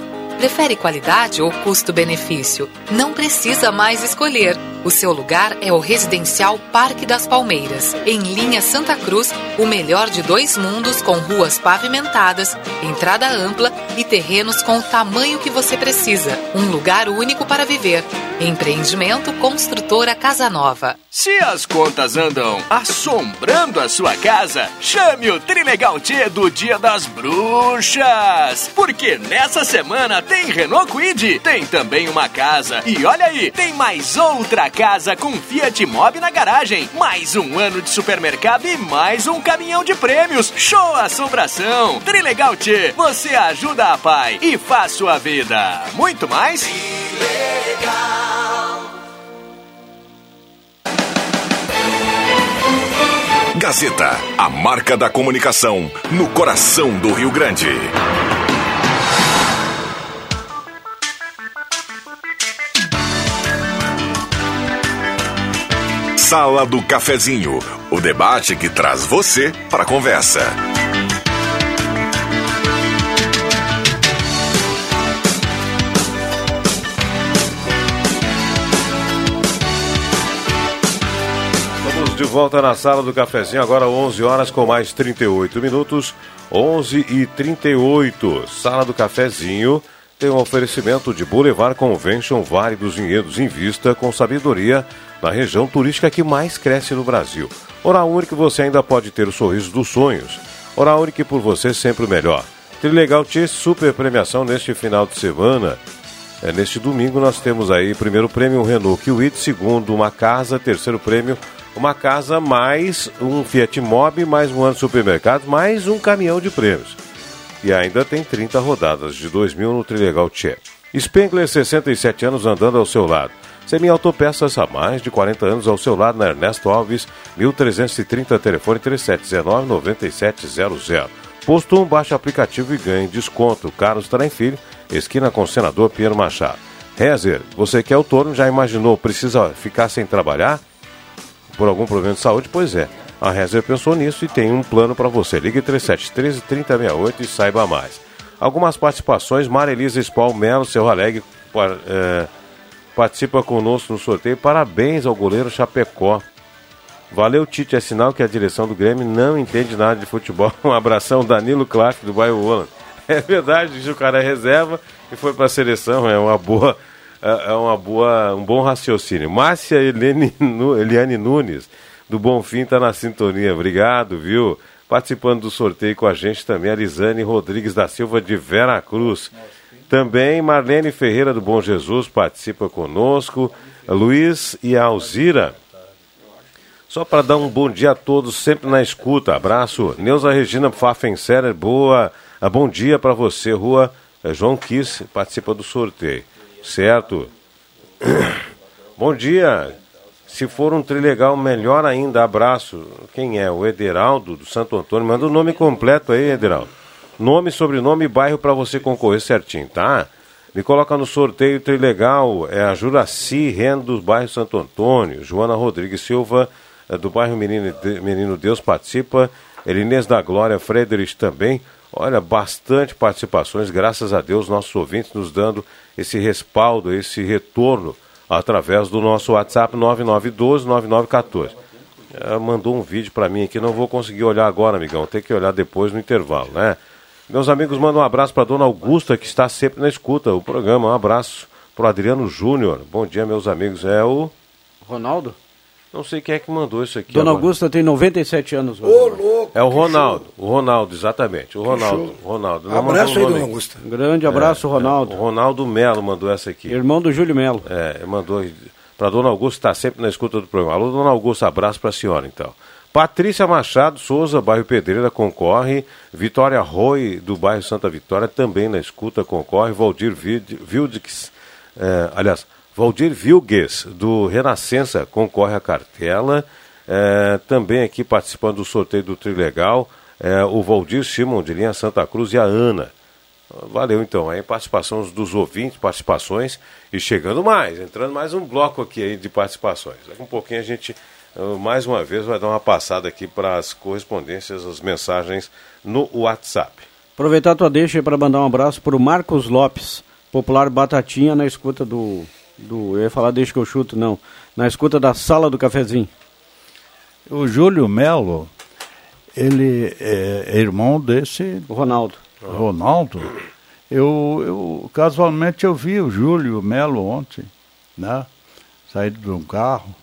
[SPEAKER 13] Prefere qualidade ou custo-benefício? Não precisa mais escolher. O seu lugar é o Residencial Parque das Palmeiras, em linha Santa Cruz, o melhor de dois mundos com ruas pavimentadas, entrada ampla e terrenos com o tamanho que você precisa. Um lugar único para viver. Empreendimento Construtora Casa Nova.
[SPEAKER 27] Se as contas andam assombrando a sua casa, chame o Trilegal T do Dia das Bruxas. Porque nessa semana tem Renault Quid, tem também uma casa. E olha aí, tem mais outra casa com Fiat Mobi na garagem. Mais um ano de supermercado e mais um caminhão de prêmios. Show assombração. Trilegal T, você ajuda a pai e faz sua vida. Muito mais? Trilegal.
[SPEAKER 1] Gazeta, a marca da comunicação no coração do Rio Grande. Sala do Cafezinho, o debate que traz você para a conversa.
[SPEAKER 2] Estamos de volta na sala do cafezinho, agora 11 horas com mais 38 minutos. 11 e 38. Sala do cafezinho tem um oferecimento de Boulevard Convention Vale dos Vinhedos em vista com sabedoria na região turística que mais cresce no Brasil. Oral Único você ainda pode ter o sorriso dos sonhos. Oral Único por você sempre o melhor. Trilegal T super premiação neste final de semana. É, neste domingo nós temos aí primeiro prêmio um Renault Kwid, segundo uma casa, terceiro prêmio uma casa mais um Fiat Mobi, mais um ano de supermercado, mais um caminhão de prêmios. E ainda tem 30 rodadas de 2000 no Trilegal Tchê. Spengler, 67 anos andando ao seu lado. Semi Autopeças há mais de 40 anos ao seu lado na Ernesto Alves, 1330, telefone 3719-9700. Posto 1, baixa aplicativo e ganhe desconto. Carlos Filho, esquina com senador Pinheiro Machado. Rezer, você que é autônomo, já imaginou, precisa ficar sem trabalhar? Por algum problema de saúde? Pois é. A Rezer pensou nisso e tem um plano para você. Ligue 3713 3068 e saiba mais. Algumas participações, Marilisa Spal Melo, seu Alegre, é, participa conosco no sorteio. Parabéns ao goleiro Chapecó. Valeu, Tite. É sinal que a direção do Grêmio não entende nada de futebol. Um abração, Danilo Clark, do bairro Holland. É verdade, o cara é reserva e foi para a seleção. É uma boa, é uma boa, um bom raciocínio. Márcia Eliane Nunes, do Bonfim, está na sintonia. Obrigado, viu? Participando do sorteio com a gente também, a Lisane Rodrigues da Silva, de Vera Cruz. Também Marlene Ferreira do Bom Jesus participa conosco. Luiz e Alzira. Só para dar um bom dia a todos, sempre na escuta. Abraço. Neuza Regina Pfaffenserer, boa. Ah, bom dia para você, Rua eh, João Kiss, participa do sorteio. Certo? bom dia. Se for um trilegal, melhor ainda. Abraço. Quem é? O Ederaldo do Santo Antônio. Manda o nome completo aí, Ederaldo. Nome, sobrenome e bairro para você concorrer certinho, tá? Me coloca no sorteio Trilegal, é a Juraci Rendo do bairro Santo Antônio, Joana Rodrigues Silva, é do bairro Menino, Menino Deus, participa. Elinês da Glória, Frederich também. Olha, bastante participações, graças a Deus, nossos ouvintes nos dando esse respaldo, esse retorno através do nosso WhatsApp 9912-9914. É, mandou um vídeo para mim aqui, não vou conseguir olhar agora, amigão, tem que olhar depois no intervalo, né? Meus amigos, mandam um abraço para dona Augusta, que está sempre na escuta o programa. Um abraço para Adriano Júnior. Bom dia, meus amigos. É o.
[SPEAKER 19] Ronaldo?
[SPEAKER 2] Não sei quem é que mandou isso aqui.
[SPEAKER 19] Dona agora. Augusta tem 97 anos.
[SPEAKER 2] Ô! É o Ronaldo. O Ronaldo, exatamente. O Ronaldo. Ronaldo.
[SPEAKER 18] Não abraço aí, Dona Augusta.
[SPEAKER 19] Grande abraço,
[SPEAKER 2] é,
[SPEAKER 19] Ronaldo.
[SPEAKER 2] É, o Ronaldo Melo mandou essa aqui.
[SPEAKER 19] Irmão do Júlio Melo.
[SPEAKER 2] É, mandou para Dona Augusta, está sempre na escuta do programa. Alô, Dona Augusta, abraço para a senhora, então. Patrícia Machado Souza, bairro Pedreira, concorre. Vitória Roy, do bairro Santa Vitória, também na escuta, concorre. Valdir Vildix, eh, aliás, Valdir Vilgues, do Renascença, concorre à cartela. Eh, também aqui participando do sorteio do Trilegal, eh, o Valdir Simon, de linha Santa Cruz, e a Ana. Valeu então, aí participação dos ouvintes, participações e chegando mais, entrando mais um bloco aqui aí de participações. Daqui um pouquinho a gente mais uma vez vai dar uma passada aqui para as correspondências, as mensagens no WhatsApp.
[SPEAKER 19] Aproveitar a tua deixa para mandar um abraço para o Marcos Lopes, popular Batatinha, na escuta do, do. Eu ia falar deixa que eu chuto, não. Na escuta da sala do cafezinho.
[SPEAKER 3] O Júlio Melo, ele é irmão desse.
[SPEAKER 19] Ronaldo.
[SPEAKER 3] Ronaldo. Eu, eu casualmente eu vi o Júlio Melo ontem, né? Saído de um carro.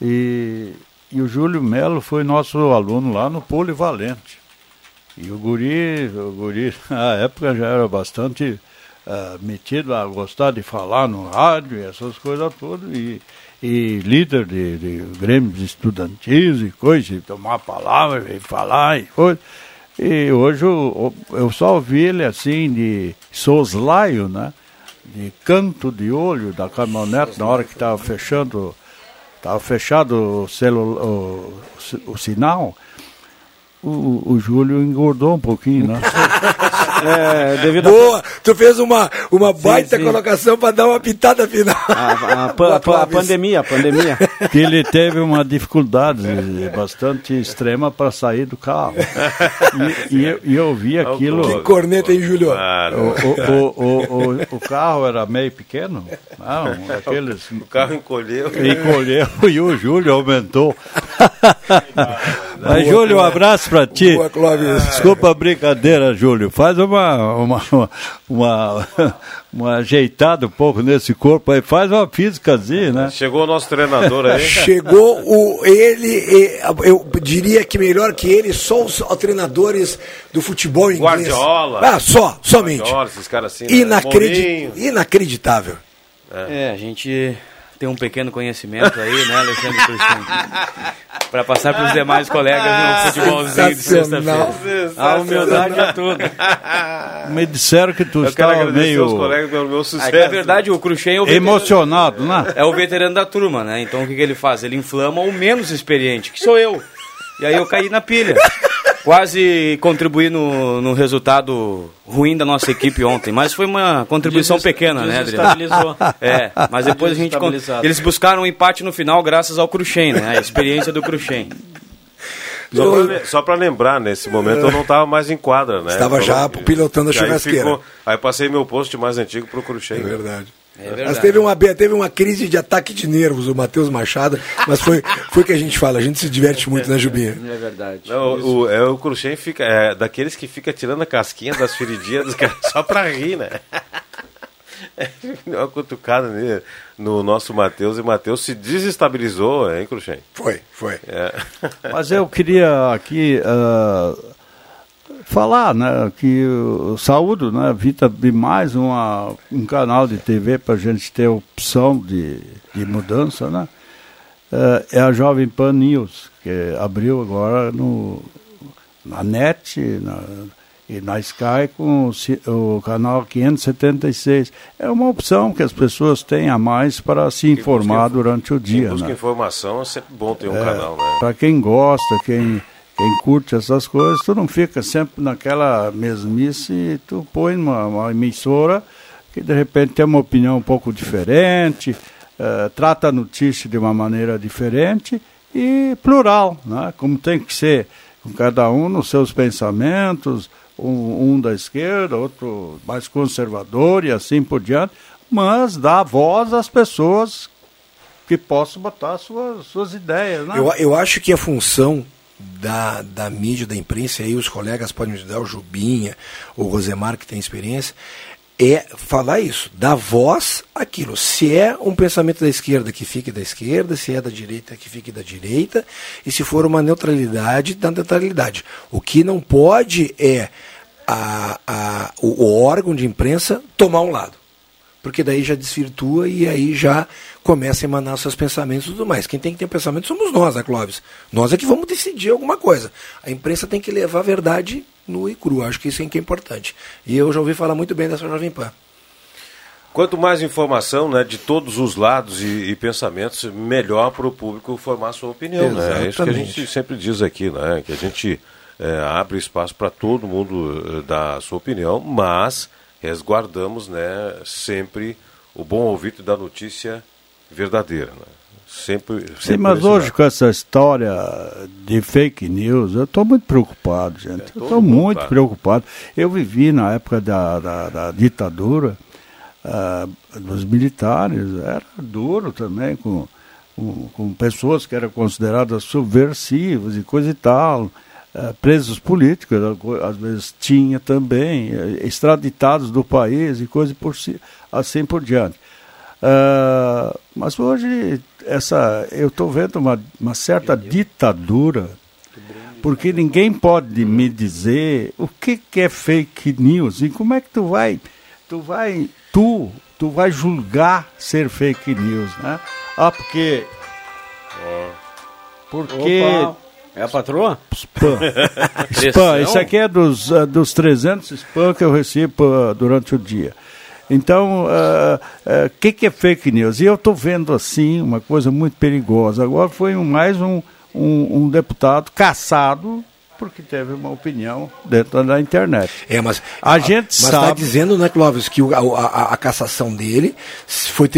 [SPEAKER 3] E, e o Júlio Melo foi nosso aluno lá no Polivalente. E o guri, o guri na época já era bastante uh, metido a gostar de falar no rádio e essas coisas todas. E, e líder de, de grêmios estudantis e coisa, e tomar a palavra e falar e coisa. E hoje eu, eu só ouvi ele assim de soslaio, né? De canto de olho da caminhonete na hora que estava fechando estava fechado o, o, o, sinal, o, o Júlio engordou um pouquinho, né?
[SPEAKER 18] É, devido Boa! A... Tu fez uma, uma sim, baita sim. colocação para dar uma pitada final.
[SPEAKER 19] A, a, a, a pandemia, a pandemia.
[SPEAKER 3] Que ele teve uma dificuldade bastante extrema para sair do carro. E, e, eu, e eu vi aquilo.
[SPEAKER 18] Que corneta, hein, Júlio?
[SPEAKER 3] O, o, o, o, o, carro era meio pequeno. Não, aqueles...
[SPEAKER 2] O carro encolheu.
[SPEAKER 3] Encolheu e o Júlio aumentou. Mas, Júlio, um abraço para ti. Boa, Clóvis. Desculpa a brincadeira, Júlio. Faz uma, uma, uma, uma ajeitada um pouco nesse corpo aí. Faz uma físicazinha, né?
[SPEAKER 2] Chegou o nosso treinador aí.
[SPEAKER 18] Chegou o ele, eu diria que melhor que ele, só os treinadores do futebol inglês.
[SPEAKER 2] Guardiola.
[SPEAKER 18] Ah, só, somente.
[SPEAKER 2] Guardiola, esses caras assim.
[SPEAKER 18] Né? Inacredi
[SPEAKER 19] Inacreditável. É. é, a gente tem um pequeno conhecimento aí, né, Alexandre Cristiano? Para passar para os demais colegas no futebolzinho de sexta-feira. A humildade é tudo.
[SPEAKER 3] Me disseram que tu estava meio...
[SPEAKER 2] Os colegas pelo meu sucesso.
[SPEAKER 19] É, na verdade, o Cruxem é o
[SPEAKER 3] Emocionado, né?
[SPEAKER 19] É o veterano da turma, né? Então o que, que ele faz? Ele inflama o menos experiente, que sou eu. E aí eu caí na pilha quase contribuí no, no resultado ruim da nossa equipe ontem, mas foi uma contribuição Desest, pequena, né, Adriano? É, mas depois a gente eles buscaram um empate no final graças ao Cruxem, né? A experiência do Cruxem.
[SPEAKER 2] Só para lembrar, nesse momento eu não estava mais em quadra, né?
[SPEAKER 18] Estava já pilotando a churrasqueira. Aí, ficou,
[SPEAKER 2] aí passei meu posto mais antigo para o Cruxem. É
[SPEAKER 18] verdade. É mas teve uma, teve uma crise de ataque de nervos, o Matheus Machado, mas foi o que a gente fala, a gente se diverte muito, né, Jubinha?
[SPEAKER 19] É verdade.
[SPEAKER 2] Não, o, é, o Cruxem fica, é daqueles que fica tirando a casquinha das feridinhas dos caras só pra rir, né? uma cutucada nele, no nosso Matheus e Matheus se desestabilizou, hein, Cruxem?
[SPEAKER 18] Foi, foi.
[SPEAKER 2] É.
[SPEAKER 3] Mas eu queria aqui. Uh falar, né, que o saúde, né, Vita mais uma, um canal de TV para a gente ter opção de, de mudança, né, é, é a Jovem Pan News, que abriu agora no, na NET na, e na Sky com o, o, canal 576. É uma opção que as pessoas têm a mais para se informar durante o dia. Quem
[SPEAKER 2] busca
[SPEAKER 3] né?
[SPEAKER 2] informação é sempre bom ter um é, canal, né?
[SPEAKER 3] Para quem gosta, quem quem curte essas coisas, tu não fica sempre naquela mesmice, tu põe uma, uma emissora que de repente tem uma opinião um pouco diferente, uh, trata a notícia de uma maneira diferente e plural, né? como tem que ser cada um nos seus pensamentos, um, um da esquerda, outro mais conservador e assim por diante, mas dá voz às pessoas que possam botar suas, suas ideias. Né?
[SPEAKER 18] Eu, eu acho que a função da, da mídia, da imprensa, aí os colegas podem me ajudar, o Jubinha, o Rosemar, que tem experiência, é falar isso, dar voz àquilo. Se é um pensamento da esquerda, que fique da esquerda, se é da direita, que fique da direita, e se for uma neutralidade, da neutralidade. O que não pode é a, a, o, o órgão de imprensa tomar um lado porque daí já desvirtua e aí já começa a emanar seus pensamentos e tudo mais. Quem tem que ter pensamento somos nós, né, Clóvis? Nós é que vamos decidir alguma coisa. A imprensa tem que levar a verdade nua e crua. Acho que isso é que é importante. E eu já ouvi falar muito bem dessa Jovem Pan.
[SPEAKER 2] Quanto mais informação né, de todos os lados e, e pensamentos, melhor para o público formar sua opinião. Né? É isso que a gente sempre diz aqui, né? que a gente é, abre espaço para todo mundo é, dar sua opinião, mas resguardamos né, sempre o bom ouvido da notícia verdadeira. Né? Sempre, sempre
[SPEAKER 3] Sim, mas hoje com essa história de fake news, eu estou muito preocupado, gente. É, eu estou muito claro. preocupado. Eu vivi na época da, da, da ditadura uh, dos militares, era duro também, com, com, com pessoas que eram consideradas subversivas e coisa e tal. Uh, presos políticos, às vezes tinha também, uh, extraditados do país e coisas por si, assim por diante. Uh, mas hoje essa, eu estou vendo uma, uma certa ditadura, porque ninguém pode me dizer o que, que é fake news e como é que tu vai, tu vai, tu, tu vai julgar ser fake news, né? Ah, porque,
[SPEAKER 19] porque Opa é a patroa?
[SPEAKER 3] Spam. spam. Isso aqui é dos, uh, dos 300 spam que eu recebo uh, durante o dia. Então, o uh, que, que é fake news? E eu estou vendo assim uma coisa muito perigosa. Agora foi mais um, um, um deputado caçado porque teve uma opinião dentro da internet.
[SPEAKER 18] É, mas
[SPEAKER 3] a, a gente
[SPEAKER 18] mas
[SPEAKER 3] tá sabe.
[SPEAKER 18] está dizendo, né, Clóvis, que a, a, a, cassação dele foi,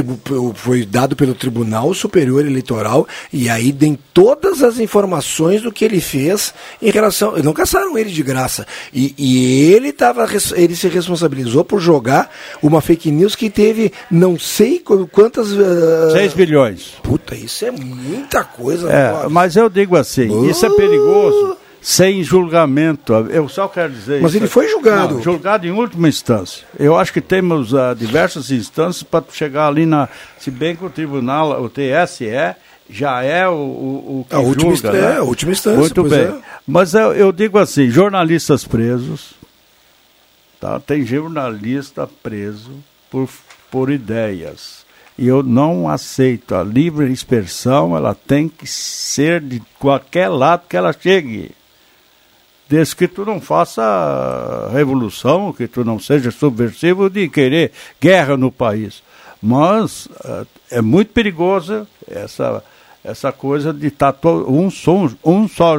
[SPEAKER 18] foi dado pelo Tribunal Superior Eleitoral e aí tem todas as informações do que ele fez em relação. Não caçaram ele de graça. E, e ele tava, ele se responsabilizou por jogar uma fake news que teve não sei quantas. Uh...
[SPEAKER 3] 6 bilhões.
[SPEAKER 18] Puta, isso é muita coisa.
[SPEAKER 3] É, mas eu digo assim, uh... isso é perigoso sem julgamento. Eu só quero dizer
[SPEAKER 18] Mas ele foi julgado. Não,
[SPEAKER 3] julgado em última instância. Eu acho que temos uh, diversas instâncias para chegar ali na. Se bem que o tribunal, o TSE, já é o, o, o que
[SPEAKER 18] a última, julga, né? é, a última instância.
[SPEAKER 3] Muito bem. É. Mas eu, eu, digo assim, jornalistas presos, tá? tem jornalista preso por, por ideias. E eu não aceito. A livre expressão, ela tem que ser de qualquer lado que ela chegue desde que tu não faça revolução, que tu não seja subversivo de querer guerra no país. Mas uh, é muito perigosa essa, essa coisa de estar tá um, som, um só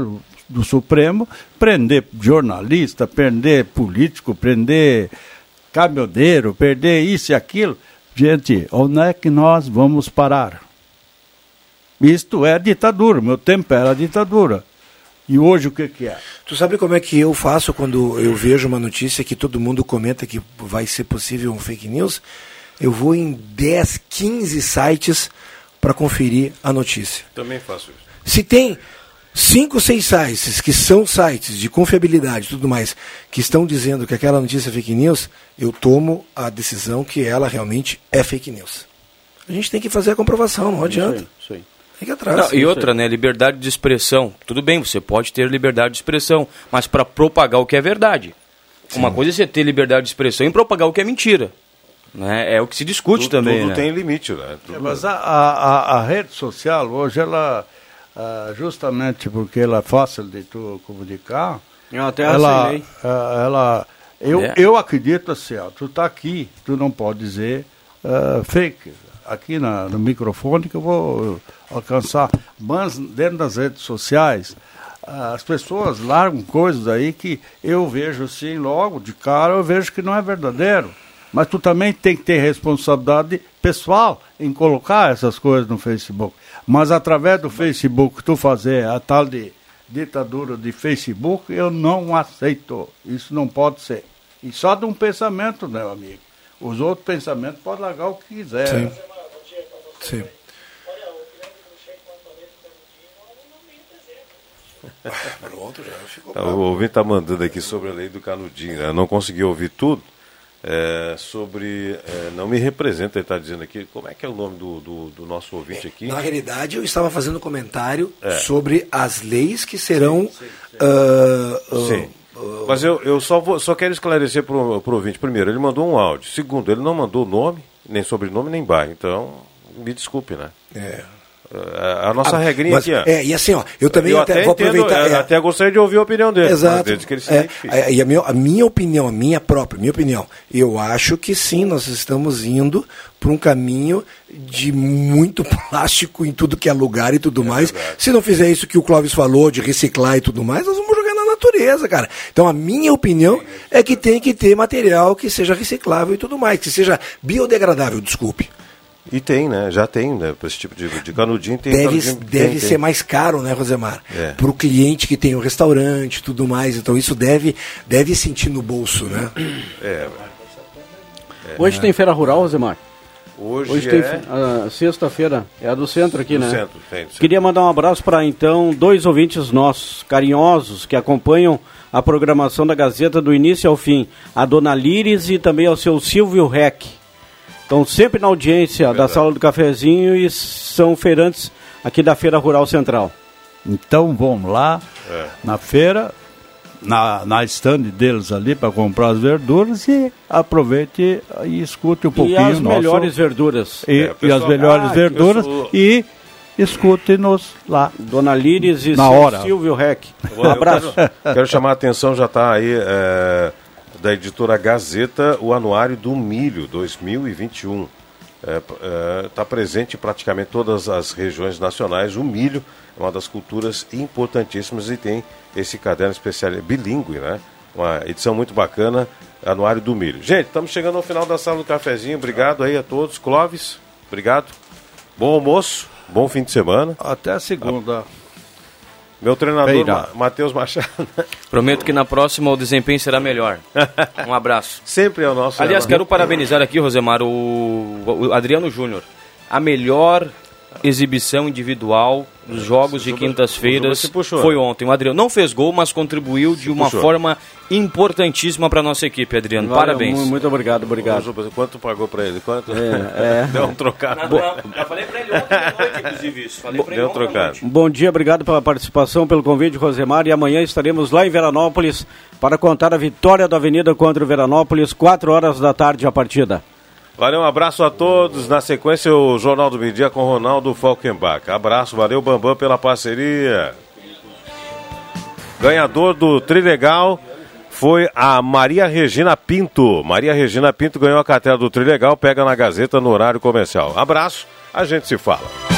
[SPEAKER 3] do Supremo prender jornalista, prender político, prender caminhoneiro, perder isso e aquilo. Gente, onde é que nós vamos parar? Isto é ditadura, meu tempo era ditadura. E hoje o que, que é?
[SPEAKER 18] Tu sabe como é que eu faço quando eu vejo uma notícia que todo mundo comenta que vai ser possível um fake news? Eu vou em 10, 15 sites para conferir a notícia.
[SPEAKER 2] Também faço isso.
[SPEAKER 18] Se tem cinco, seis sites que são sites de confiabilidade e tudo mais, que estão dizendo que aquela notícia é fake news, eu tomo a decisão que ela realmente é fake news. A gente tem que fazer a comprovação, não adianta. Isso aí, isso aí.
[SPEAKER 28] Fica atrás. Não, e outra, né? Liberdade de expressão. Tudo bem, você pode ter liberdade de expressão, mas para propagar o que é verdade. Sim. Uma coisa é você ter liberdade de expressão e propagar o que é mentira. Né? É o que se discute tudo, também.
[SPEAKER 2] Tudo
[SPEAKER 28] né?
[SPEAKER 2] tem limite, né?
[SPEAKER 3] É, mas a, a, a, rede social hoje, ela, ah, justamente porque ela é fácil de tu comunicar,
[SPEAKER 19] eu até
[SPEAKER 3] ela, ah, ela eu, é. eu acredito assim, ó, tu está aqui, tu não pode dizer uh, fake aqui na, no microfone que eu vou alcançar. Mas dentro das redes sociais, as pessoas largam coisas aí que eu vejo assim, logo de cara, eu vejo que não é verdadeiro. Mas tu também tem que ter responsabilidade pessoal em colocar essas coisas no Facebook. Mas através do Facebook tu fazer a tal de, ditadura de Facebook, eu não aceito. Isso não pode ser. E só de um pensamento, meu amigo. Os outros pensamentos podem largar o que quiser.
[SPEAKER 18] Sim. Sim.
[SPEAKER 2] Pronto, já ficou. O ouvinte está mandando aqui sobre a lei do canudinho. Eu não consegui ouvir tudo. É, sobre. É, não me representa, ele está dizendo aqui. Como é que é o nome do, do, do nosso ouvinte aqui?
[SPEAKER 18] Na realidade, eu estava fazendo um comentário é. sobre as leis que serão. Sim. sim. Uh, uh,
[SPEAKER 2] sim. Mas eu, eu só, vou, só quero esclarecer para o ouvinte. Primeiro, ele mandou um áudio. Segundo, ele não mandou nome, nem sobrenome, nem bairro. Então, me desculpe, né?
[SPEAKER 18] É.
[SPEAKER 2] A nossa ah, regrinha mas, aqui, ó.
[SPEAKER 18] É, e assim, ó, eu também eu até, até, vou entendo, aproveitar.
[SPEAKER 2] É, até gostaria de ouvir a opinião dele.
[SPEAKER 18] Exato. é, e a minha, a minha opinião, a minha própria, minha opinião, eu acho que sim, nós estamos indo por um caminho de muito plástico em tudo que é lugar e tudo é mais. Verdade. Se não fizer isso que o Clóvis falou, de reciclar e tudo mais, nós vamos jogar na natureza, cara. Então a minha opinião é que tem que ter material que seja reciclável e tudo mais, que seja biodegradável, desculpe.
[SPEAKER 2] E tem, né? Já tem, né? Para esse tipo de, de canudinho tem.
[SPEAKER 18] Deve,
[SPEAKER 2] canudinho,
[SPEAKER 18] deve
[SPEAKER 2] tem,
[SPEAKER 18] ser
[SPEAKER 2] tem.
[SPEAKER 18] mais caro, né, Rosemar?
[SPEAKER 2] É.
[SPEAKER 18] Para o cliente que tem o restaurante e tudo mais. Então isso deve, deve sentir no bolso, né?
[SPEAKER 2] É. é.
[SPEAKER 19] Hoje tem feira rural, Rosemar?
[SPEAKER 2] Hoje,
[SPEAKER 19] Hoje
[SPEAKER 2] é...
[SPEAKER 19] tem uh, sexta-feira, é a do centro aqui,
[SPEAKER 2] do
[SPEAKER 19] né?
[SPEAKER 2] Centro, tem, centro.
[SPEAKER 19] Queria mandar um abraço para então dois ouvintes nossos, carinhosos, que acompanham a programação da Gazeta do início ao fim, a dona Lires e também ao seu Silvio Reck. Estão sempre na audiência Verdade. da Sala do Cafezinho e são feirantes aqui da Feira Rural Central.
[SPEAKER 3] Então vamos lá é. na feira, na, na estande deles ali para comprar as verduras e aproveite e escute um pouquinho. E
[SPEAKER 19] as nosso... melhores verduras.
[SPEAKER 3] E, é, pessoal... e as melhores ah, verduras sou... e escute-nos lá.
[SPEAKER 19] Dona Líris e
[SPEAKER 3] na hora.
[SPEAKER 19] Silvio Rec. Um abraço.
[SPEAKER 2] Quero, quero, chamar a atenção, já está aí é, da editora Gazeta, o Anuário do Milho 2021. Está é, é, tá presente em praticamente todas as regiões nacionais. O milho é uma das culturas importantíssimas e tem esse caderno especial, bilíngue, né? Uma edição muito bacana, Anuário do Milho. Gente, estamos chegando ao final da sala do cafezinho. Obrigado aí a todos. Clóvis, obrigado. Bom almoço, bom fim de semana.
[SPEAKER 3] Até a segunda.
[SPEAKER 2] Meu treinador, Ma Matheus Machado.
[SPEAKER 28] Prometo que na próxima o desempenho será melhor. Um abraço.
[SPEAKER 2] Sempre é o nosso.
[SPEAKER 28] Aliás, quero parabenizar aqui, Rosemar, o, o Adriano Júnior. A melhor exibição individual dos jogos de quintas-feiras foi ontem. O Adriano não fez gol, mas contribuiu de uma puxou. forma importantíssima para nossa equipe, Adriano. Valeu, Parabéns.
[SPEAKER 19] Muito, obrigado, obrigado.
[SPEAKER 2] Quanto pagou para ele? Quanto?
[SPEAKER 19] É,
[SPEAKER 2] é. Deu um trocado.
[SPEAKER 28] Não, não, já falei para ele ontem à noite, inclusive, isso. Falei
[SPEAKER 2] Deu um trocado.
[SPEAKER 19] Bom dia, obrigado pela participação, pelo convite, Rosemar. E amanhã estaremos lá em Veranópolis para contar a vitória da Avenida contra o Veranópolis, 4 horas da tarde a partida.
[SPEAKER 2] Valeu, um abraço a todos. Na sequência, o Jornal do Dia com Ronaldo Falkenbach. Abraço, valeu, Bambam, pela parceria. Ganhador do Trilegal foi a Maria Regina Pinto. Maria Regina Pinto ganhou a cartela do Trilegal, pega na Gazeta no horário comercial. Abraço, a gente se fala.